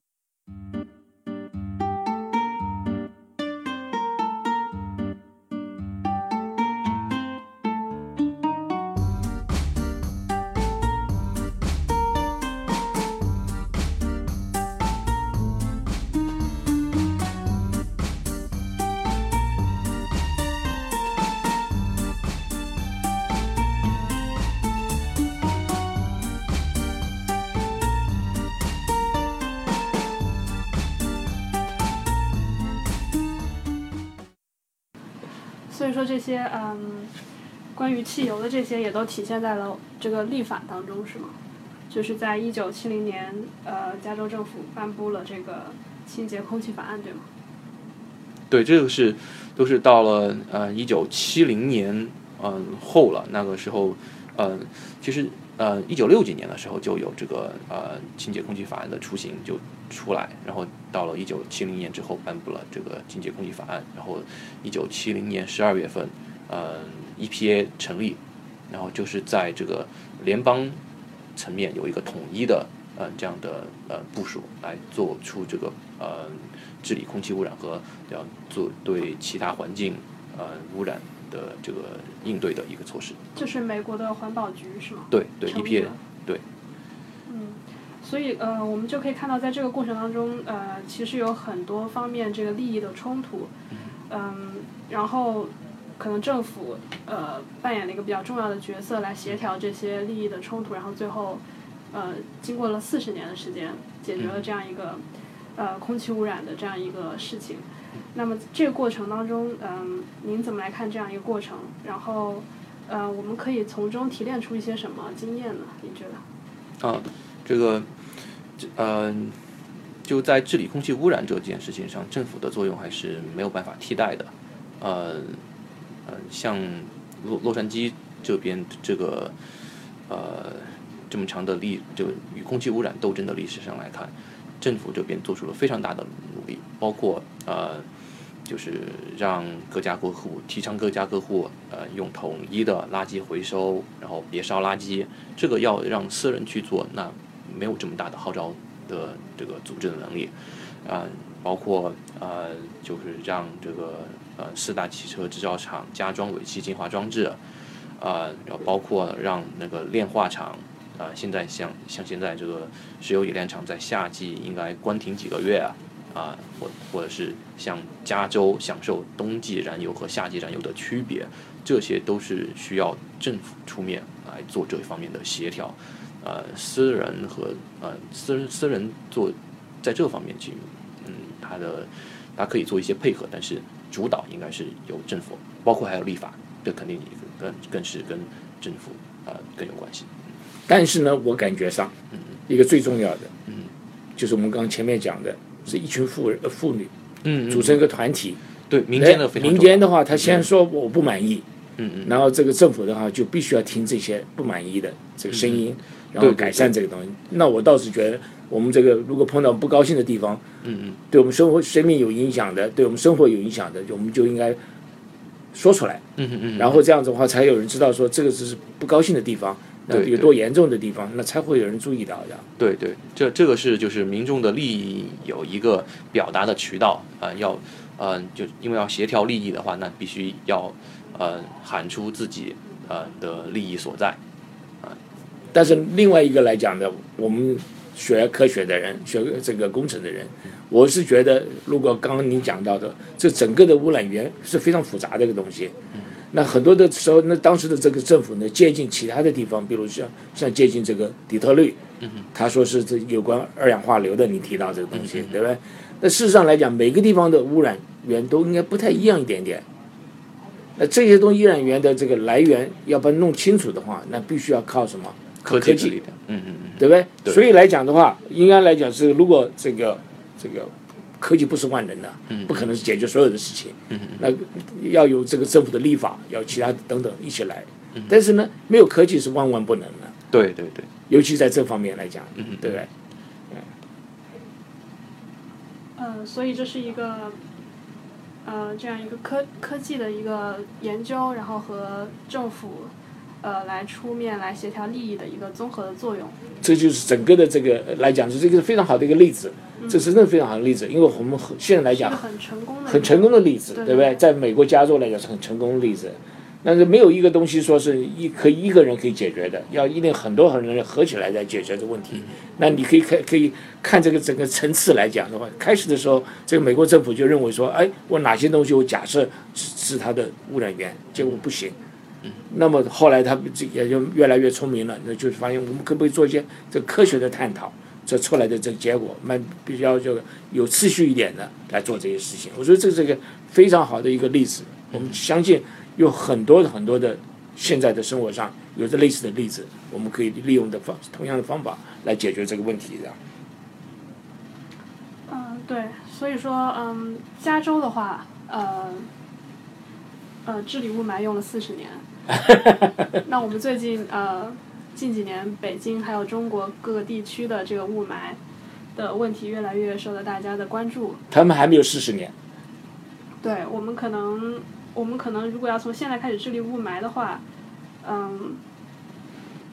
以说这些嗯，关于汽油的这些也都体现在了这个立法当中，是吗？就是在一九七零年，呃，加州政府颁布了这个清洁空气法案，对吗？对，这个是都是到了呃一九七零年嗯、后了，那个时候嗯其实呃一九六几年的时候就有这个呃清洁空气法案的雏形就出来，然后到了一九七零年之后颁布了这个清洁空气法案，然后一九七零年十二月份呃 EPA 成立，然后就是在这个联邦层面有一个统一的呃这样的呃部署来做出这个呃治理空气污染和要做对其他环境呃污染的这个应对的一个措施。就是美国的环保局是吗？对对，EPA 对，嗯，所以呃，我们就可以看到，在这个过程当中，呃，其实有很多方面这个利益的冲突，嗯，然后可能政府呃扮演了一个比较重要的角色来协调这些利益的冲突，然后最后呃经过了四十年的时间，解决了这样一个呃空气污染的这样一个事情。那么这个过程当中，嗯、您怎么来看这样一个过程？然后，呃，我们可以从中提炼出一些什么经验呢？您觉得？啊，这个，这呃，就在治理空气污染这件事情上，政府的作用还是没有办法替代的。呃，呃，像洛洛杉矶这边这个呃这么长的历，就与空气污染斗争的历史上来看，政府这边做出了非常大的努力，包括呃。就是让各家各户提倡各家各户呃用统一的垃圾回收，然后别烧垃圾。这个要让私人去做，那没有这么大的号召的这个组织的能力。啊、包括呃，就是让这个呃四大汽车制造厂加装尾气净化装置，啊、然后包括让那个炼化厂啊、现在像像现在这个石油冶炼厂在夏季应该关停几个月啊。啊，或或者是像加州享受冬季燃油和夏季燃油的区别，这些都是需要政府出面来做这方面的协调。呃，私人和呃私人私人做在这方面去，嗯，他的他可以做一些配合，但是主导应该是由政府，包括还有立法，这肯定更更是跟政府呃更有关系。但是呢，我感觉上一个最重要的，嗯。就是我们刚刚前面讲的，是一群妇人呃妇女嗯组成一个团体。对民间的非常民间的话，他先说我不满意，嗯嗯。然后这个政府的话就必须要听这些不满意的这个声音，然后改善这个东西。那我倒是觉得，我们这个如果碰到不高兴的地方，嗯嗯。对我们生活、生命有影响的，对我们生活有影响的，我们就应该说出来。嗯嗯嗯，然后这样子的话，才有人知道说这个只是不高兴的地方，有多严重的地方，那才会有人注意到的。对对，这这个是就是民众的利益有一个表达的渠道啊、要呃就因为要协调利益的话，那必须要呃喊出自己呃的利益所在。但是另外一个来讲呢，我们学科学的人，学这个工程的人，我是觉得，如果刚刚你讲到的，这整个的污染源是非常复杂的一个东西。那很多的时候，那当时的这个政府呢，接近其他的地方，比如像像接近这个底特律，他说是这有关二氧化硫的，你提到这个东西，对不对？那事实上来讲，每个地方的污染源都应该不太一样一点点。那这些东西污染源的这个来源要把它弄清楚的话，那必须要靠什么？科技嗯嗯嗯，对不对？对所以来讲的话，应该来讲是，如果这个这个科技不是万能的，嗯不可能是解决所有的事情。嗯那要有这个政府的立法，要其他等等一起来。嗯但是呢，没有科技是万万不能的，对对对，尤其在这方面来讲，嗯对不对？呃，所以这是一个，呃，这样一个科科技的一个研究，然后和政府，呃，来出面来协调利益的一个综合的作用。这就是整个的这个呃来讲，是这个非常好的一个例子，这是真的非常好的例子，因为我们很现在来讲很成功的，很成功的例子，对对不对？在美国加州来讲是很成功的例子，但是没有一个东西说是一可以一个人可以解决的，要一定很多很多人合起来来解决这个问题。那你可以看可以看这个整个层次来讲的话，开始的时候，这个美国政府就认为说，哎，我哪些东西我假设是是它的污染源，结果不行。那么后来他们这也就越来越聪明了，那就是发现我们可不可以做一些这个科学的探讨，这出来的这个结果，蛮比较这个有次序一点的来做这些事情。我觉得这是一个非常好的一个例子。我们相信有很多很多的现在的生活上有着类似的例子，我们可以利用的方同样的方法来解决这个问题的。嗯，对，所以说，嗯，加州的话，呃，呃，治理雾霾用了四十年。那我们最近呃，近几年北京还有中国各个地区的这个雾霾的问题越来越受到大家的关注。他们还没有四十年，对我们可能，我们可能如果要从现在开始治理雾霾的话，嗯，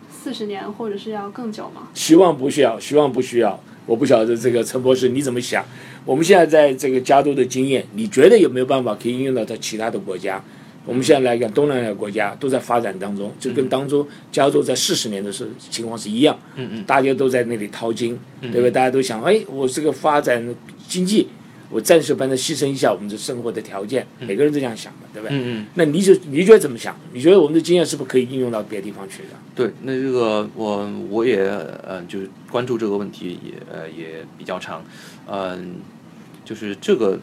四十年或者是要更久吗？希望不需要，希望不需要。我不晓得这个陈博士你怎么想？我们现在在这个加州的经验，你觉得有没有办法可以应用到在其他的国家？我们现在来看，东南亚国家都在发展当中，就跟当初加州在四十年的时候情况是一样，嗯嗯，大家都在那里淘金，对不对？大家都想，哎，我这个发展经济，我暂时帮他牺牲一下我们的生活的条件，每个人都这样想的，对不对？嗯嗯，那你就你觉得怎么想？你觉得我们的经验是不是可以应用到别的地方去的？对，那这个我我也呃就是关注这个问题也呃也比较长，嗯、就是这个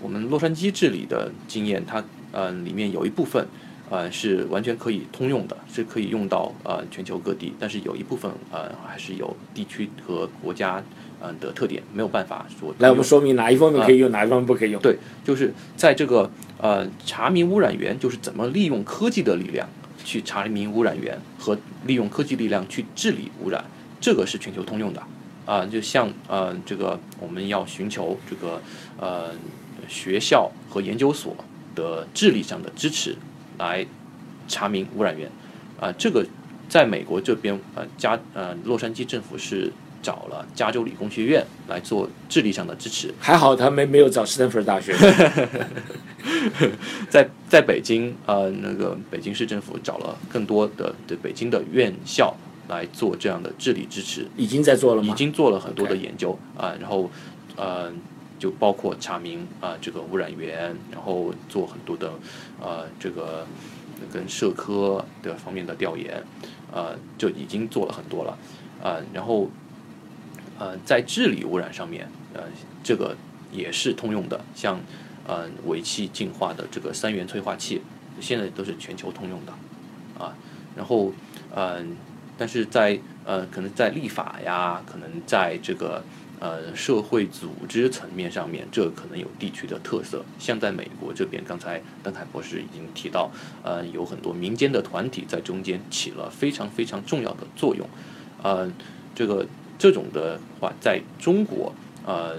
我们洛杉矶治理的经验，它呃里面有一部分呃是完全可以通用的，是可以用到呃全球各地，但是有一部分呃还是有地区和国家呃的特点，没有办法说来，我们说明哪一方面可以用，哪一方面不可以用。对，就是在这个呃查明污染源，就是怎么利用科技的力量去查明污染源和利用科技力量去治理污染，这个是全球通用的。啊、就像呃这个我们要寻求这个呃学校和研究所的智力上的支持来查明污染源。啊、这个在美国这边呃加呃洛杉矶政府是找了加州理工学院来做智力上的支持。还好他们没有找斯坦福大学。在在北京，呃，那个北京市政府找了更多的对北京的院校来做这样的智力支持，已经在做了吗？已经做了很多的研究啊、然后呃，就包括查明啊、这个污染源，然后做很多的呃这个跟社科的方面的调研，呃，就已经做了很多了，啊、然后呃在治理污染上面，呃，这个也是通用的，像呃尾气净化的这个三元催化器，现在都是全球通用的，啊，然后呃，但是在呃可能在立法呀，可能在这个呃社会组织层面上面，这可能有地区的特色。像在美国这边，刚才邓凯博士已经提到，呃，有很多民间的团体在中间起了非常非常重要的作用，呃，这个这种的话，在中国，呃。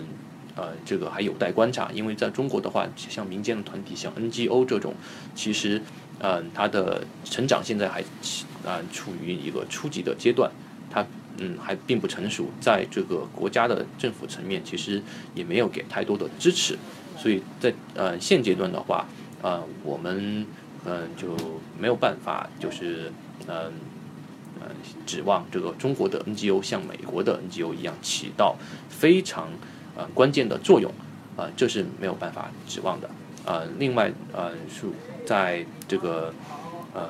呃，这个还有待观察，因为在中国的话，像民间的团体，像 NGO 这种，其实，嗯、它的成长现在还起呃、处于一个初级的阶段，它嗯还并不成熟，在这个国家的政府层面，其实也没有给太多的支持，所以在呃现阶段的话，呃我们嗯、就没有办法，就是嗯呃指望这个中国的 NGO 像美国的 NGO 一样起到非常呃关键的作用，呃这是没有办法指望的。呃，另外呃是在这个呃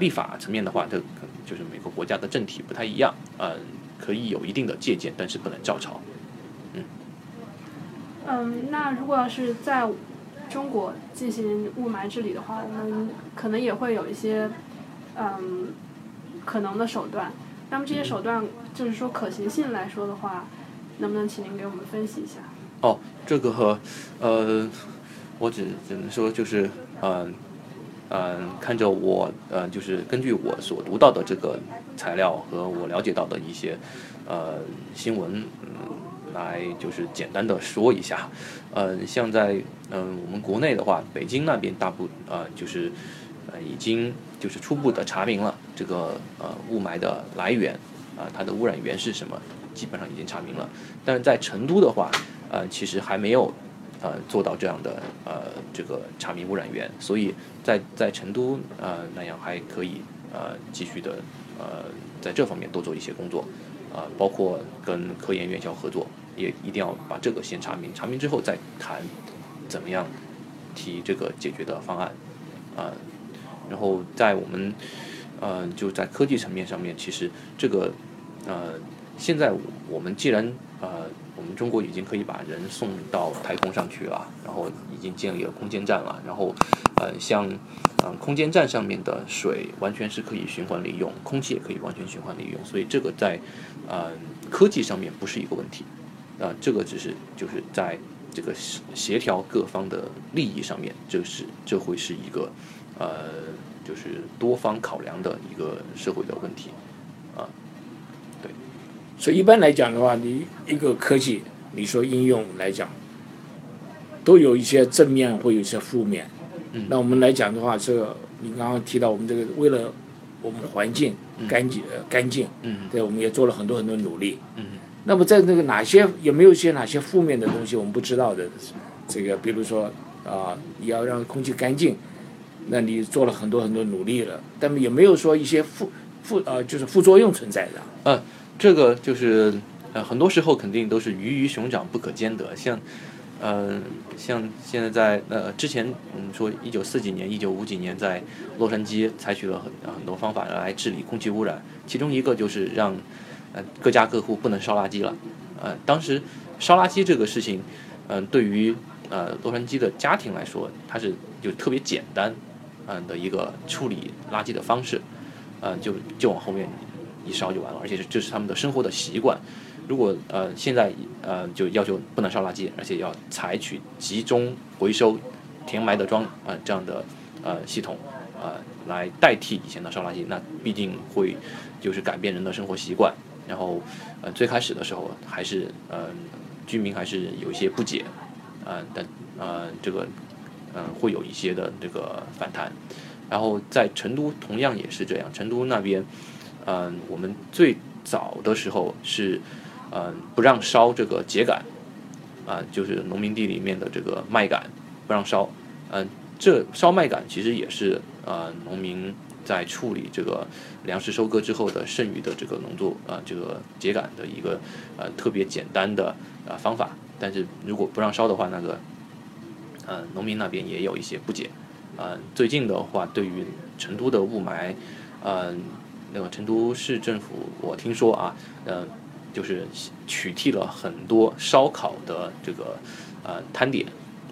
立法层面的话，这可能就是每个国家的政体不太一样，嗯可以有一定的借鉴，但是不能照抄。嗯，嗯那如果要是在中国进行雾霾治理的话，我们可能也会有一些嗯可能的手段。那么这些手段，就是说可行性来说的话，能不能请您给我们分析一下？哦，这个和呃，我只只能说就是嗯嗯，看着我呃，就是根据我所读到的这个材料和我了解到的一些呃新闻，嗯，来就是简单的说一下。嗯，像在嗯我们国内的话，北京那边大部呃就是呃已经就是初步的查明了这个呃雾霾的来源啊、它的污染源是什么，基本上已经查明了。但是在成都的话，呃，其实还没有呃做到这样的呃这个查明污染源，所以在在成都呃那样还可以呃继续的呃在这方面多做一些工作，啊、包括跟科研院校合作，也一定要把这个先查明，查明之后再谈怎么样提这个解决的方案，啊、然后在我们呃就在科技层面上面，其实这个呃现在我们既然呃我们中国已经可以把人送到太空上去了，然后已经建立了空间站了，然后呃像嗯、空间站上面的水完全是可以循环利用，空气也可以完全循环利用，所以这个在呃科技上面不是一个问题，啊、这个只是就是在这个协协调各方的利益上面，这是这会是一个呃就是多方考量的一个社会的问题。所以一般来讲的话，你一个科技，你说应用来讲，都有一些正面，会有一些负面。嗯那我们来讲的话，这个你刚刚提到我们这个为了我们环境干净、呃干净，嗯对，我们也做了很多很多努力。嗯那么在那个哪些有没有一些哪些负面的东西我们不知道的？这个比如说啊、你要让空气干净，那你做了很多很多努力了，但有没有说一些副副呃就是副作用存在的？这个就是呃，很多时候肯定都是鱼与熊掌不可兼得。像，呃，像现在在呃之前，嗯，说一九四几年、一九五几年，在洛杉矶采取了很很多方法来治理空气污染，其中一个就是让呃各家各户不能烧垃圾了。呃，当时烧垃圾这个事情，嗯、对于呃洛杉矶的家庭来说，它是就特别简单，嗯、的一个处理垃圾的方式，呃，就就往后面一烧就完了，而且这是他们的生活的习惯。如果呃现在呃就要求不能烧垃圾，而且要采取集中回收、填埋的装啊、呃、这样的呃系统呃来代替以前的烧垃圾，那必定会就是改变人的生活习惯。然后呃最开始的时候还是呃居民还是有一些不解，呃但呃这个嗯、呃会有一些的这个反弹。然后在成都同样也是这样，成都那边嗯、我们最早的时候是嗯、不让烧这个秸秆啊、就是农民地里面的这个麦秆不让烧，嗯、这烧麦秆其实也是呃农民在处理这个粮食收割之后的剩余的这个农作啊、这个秸秆的一个呃特别简单的呃方法，但是如果不让烧的话，那个呃农民那边也有一些不解。呃，最近的话，对于成都的雾霾，呃，那个成都市政府，我听说啊，呃，就是取缔了很多烧烤的这个呃摊点，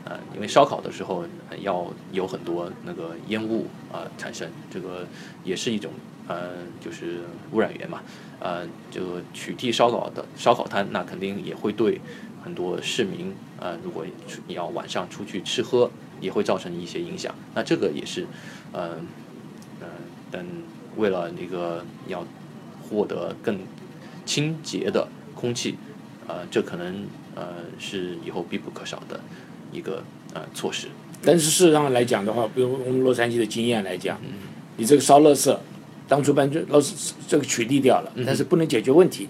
呃，因为烧烤的时候要有很多那个烟雾啊、呃产生，这个也是一种呃就是污染源嘛，呃，就取缔烧烤的烧烤摊，那肯定也会对很多市民呃，如果你要晚上出去吃喝，也会造成一些影响。那这个也是，呃，呃，但为了那个要获得更清洁的空气，呃，这可能呃是以后必不可少的一个呃措施。但是事实上来讲的话，比如我们洛杉矶的经验来讲，嗯。你这个烧垃圾，当初把这垃圾这个取缔掉了，但是不能解决问题。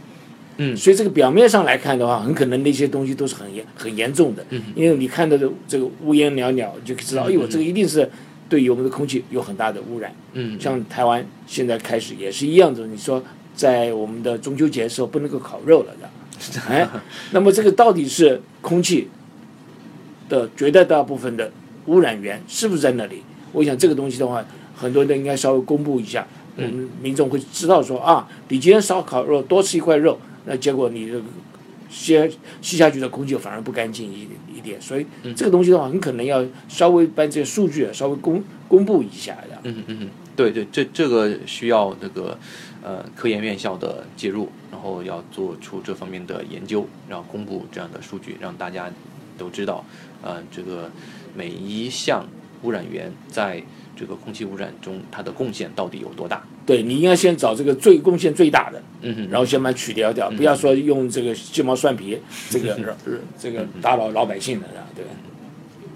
嗯。所以这个表面上来看的话，很可能那些东西都是很严很严重的，嗯。因为你看到的这个乌烟袅袅，就知道，哎呦，这个一定是对于我们的空气有很大的污染。嗯，像台湾现在开始也是一样的，你说在我们的中秋节的时候不能够烤肉了的，哎，那么这个到底是空气的绝大大部分的污染源是不是在那里？我想这个东西的话，很多人应该稍微公布一下，我们民众会知道说啊，你今天烧烤肉多吃一块肉，那结果你这个吸吸下去的空气反而不干净一一点，所以这个东西的话，很可能要稍微把这些数据稍微公公布一下的。嗯嗯嗯，对对，这这个需要那个呃科研院校的介入，然后要做出这方面的研究，然后公布这样的数据，让大家都知道，呃，这个每一项污染源在这个空气污染中它的贡献到底有多大。对你应该先找这个最贡献最大的，嗯哼，然后先把它取掉掉，不要说用这个鸡毛蒜皮这个这个打扰老百姓的，对。吧？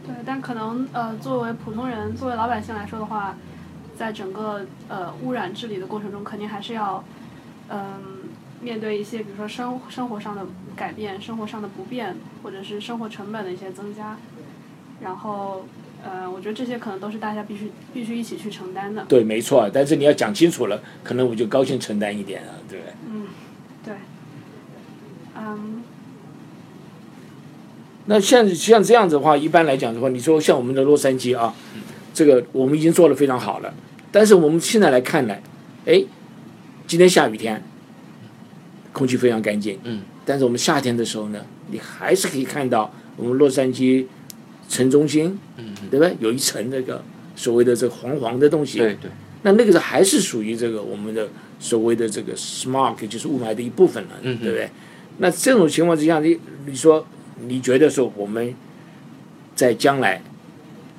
对，但可能呃，作为普通人，作为老百姓来说的话，在整个呃污染治理的过程中，肯定还是要嗯、面对一些，比如说生生活上的改变、生活上的不便，或者是生活成本的一些增加，然后呃，我觉得这些可能都是大家必须必须一起去承担的。对，没错。但是你要讲清楚了，可能我就高兴承担一点了，对不对？嗯，对，嗯，那像像这样子的话，一般来讲的话，你说像我们的洛杉矶啊，这个我们已经做的非常好了。但是我们现在来看呢，哎，今天下雨天，空气非常干净。嗯。但是我们夏天的时候呢，你还是可以看到我们洛杉矶城中心，嗯对不对？有一层那个所谓的这个黄黄的东西。对对，那那个是还是属于这个我们的所谓的这个 smog，就是雾霾的一部分了，嗯哼对不对？那这种情况之下，你你说你觉得说我们在将来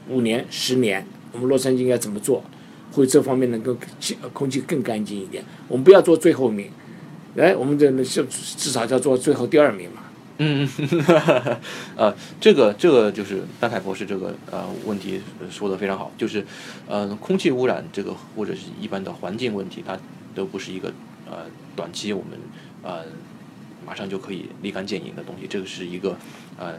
五年、十年，我们洛杉矶应该怎么做，会这方面能够空气更干净一点？我们不要做最后一名，哎，我们这是至少要做最后第二名嘛。嗯，呃，这个这个就是丹凯博士这个呃问题说的非常好，就是呃空气污染这个或者是一般的环境问题，它都不是一个呃短期我们呃马上就可以立竿见影的东西，这个是一个呃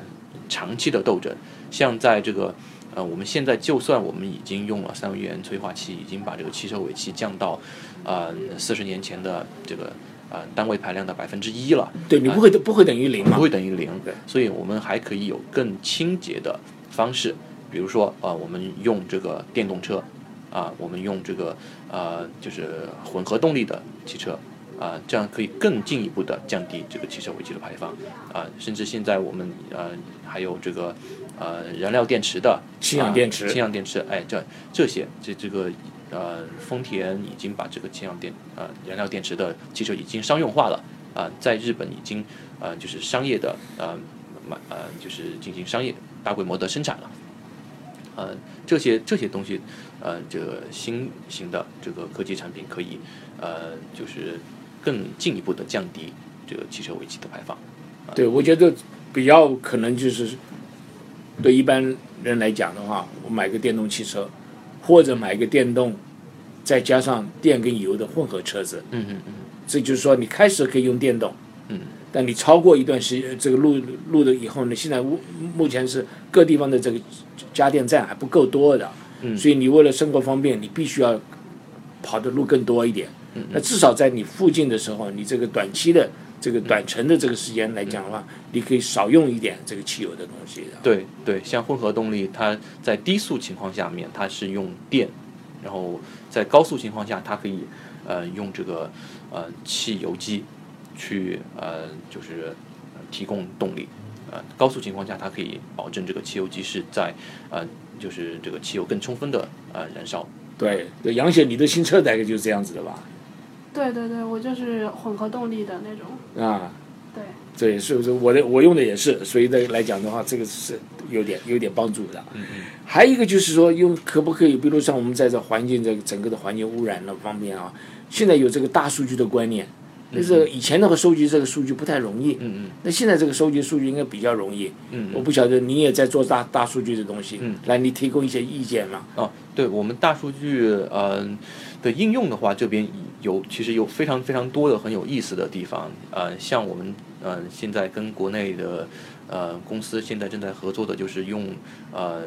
长期的斗争。像在这个呃我们现在就算我们已经用了三维元催化器，已经把这个汽车尾气降到呃四十年前的这个呃单位排量的百分之一了。对你不会不会等于零嘛不？会等于零对，所以我们还可以有更清洁的方式，比如说啊、呃我们用这个电动车，啊、我们用这个呃，就是混合动力的汽车，啊、这样可以更进一步的降低这个汽车尾气的排放，啊、甚至现在我们呃还有这个呃燃料电池的氢氧电池啊氢氧电池，哎，这这些这这个呃，丰田已经把这个氢氧电呃燃料电池的汽车已经商用化了啊、在日本已经呃就是商业的呃买呃就是进行商业大规模的生产了。呃，这些这些东西，呃，这个新型的这个科技产品可以，呃，就是更进一步的降低这个汽车尾气的排放。对，我觉得比较可能就是对一般人来讲的话，我买个电动汽车，或者买个电动，再加上电跟油的混合车子，嗯嗯嗯。这就是说你开始可以用电动，嗯，但你超过一段时间这个路路的以后呢，现在目目前是各地方的这个加电站还不够多的，嗯。所以你为了生活方便，你必须要跑的路更多一点。嗯。那至少在你附近的时候，你这个短期的这个短程的这个时间来讲的话，你可以少用一点这个汽油的东西。对对，像混合动力，它在低速情况下面它是用电，然后在高速情况下，它可以呃用这个呃汽油机去呃就是提供动力。呃，高速情况下，它可以保证这个汽油机是在呃就是这个汽油更充分的呃燃烧。对，杨雪，你的新车大概就是这样子的吧？对对对，我就是混合动力的那种。啊，对，对，是不是我的我用的也是，所以的来讲的话，这个是有点有点帮助的。嗯嗯还有一个就是说，用可不可以，比如像我们在这环境这个整个的环境污染的方面啊，现在有这个大数据的观念，但是以前的话收集这个数据不太容易，嗯嗯那现在这个收集数据应该比较容易。嗯嗯。我不晓得你也在做大大数据的东西，嗯来你提供一些意见嘛？哦，对我们大数据呃的应用的话，这边有其实有非常非常多的很有意思的地方。呃，像我们呃现在跟国内的呃公司现在正在合作的，就是用呃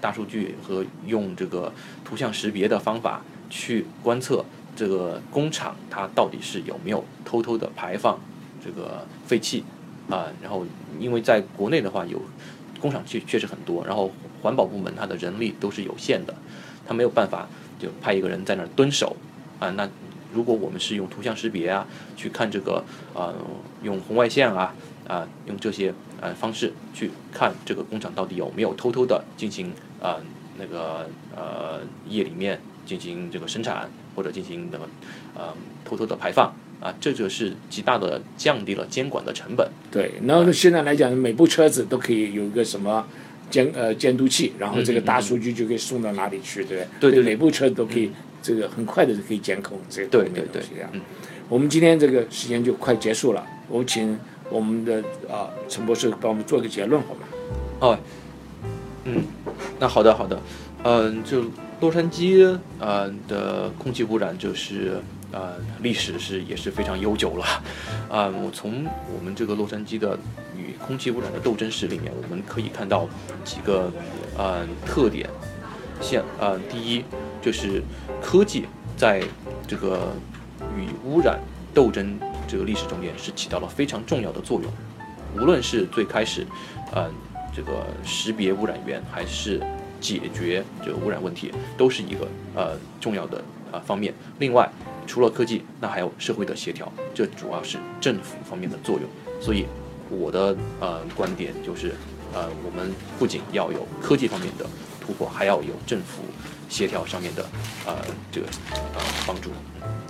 大数据和用这个图像识别的方法去观测这个工厂它到底是有没有偷偷的排放这个废气啊、然后因为在国内的话有工厂确确实很多，然后环保部门它的人力都是有限的，它没有办法就派一个人在那儿蹲守啊，那如果我们是用图像识别啊，去看这个呃，用红外线啊啊、用这些呃方式去看这个工厂到底有没有偷偷的进行呃那个呃夜里面进行这个生产或者进行那个呃偷偷的排放啊，这就是极大的降低了监管的成本。对，然后现在来讲，每部车子都可以有一个什么监呃监督器，然后这个大数据就可以送到哪里去，对不对？对每部车都可以这个很快的就可以监控这个对方面的对对。东西啊嗯。我们今天这个时间就快结束了，我请我们的啊陈博士帮我们做个结论好吗？哦，嗯，那好的好的，嗯、就洛杉矶呃的空气污染就是呃历史是也是非常悠久了，啊、我从我们这个洛杉矶的与空气污染的斗争史里面，我们可以看到几个呃特点，像呃第一就是科技在这个与污染斗争这个历史中间是起到了非常重要的作用。无论是最开始，呃，这个识别污染源，还是解决这个污染问题，都是一个呃重要的呃方面。另外，除了科技，那还有社会的协调，这主要是政府方面的作用。所以，我的呃观点就是，呃，我们不仅要有科技方面的突破，还要有政府协调上面的呃这个呃帮助。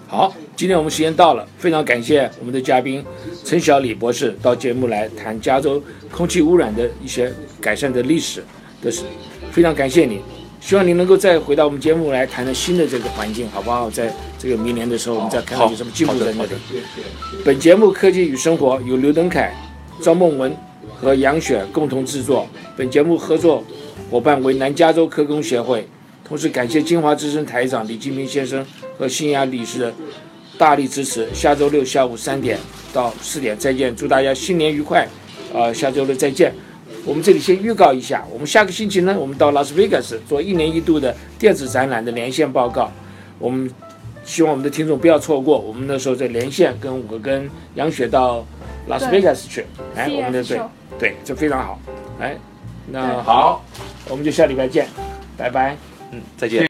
好，今天我们时间到了，非常感谢我们的嘉宾陈小李博士到节目来谈加州空气污染的一些改善的历史的事，非常感谢你。希望你能够再回到我们节目来谈谈新的这个环境，好不好？在这个明年的时候，我们再看看有什么进步在那里。本节目《科技与生活》由刘登凯、赵梦文和杨雪共同制作。本节目合作伙伴为南加州科工协会。同时感谢金华之声台长李金平先生和新雅理事大力支持。下周六下午三点到四点再见，祝大家新年愉快。呃，下周六再见。我们这里先预告一下，我们下个星期呢，我们到拉斯维加斯做一年一度的电子展览的连线报告。我们希望我们的听众不要错过，我们那时候在连线，跟我跟杨雪到拉斯维加斯去。哎，我们的对对，这非常好。哎，那好，我们就下礼拜见，拜拜。嗯，再见。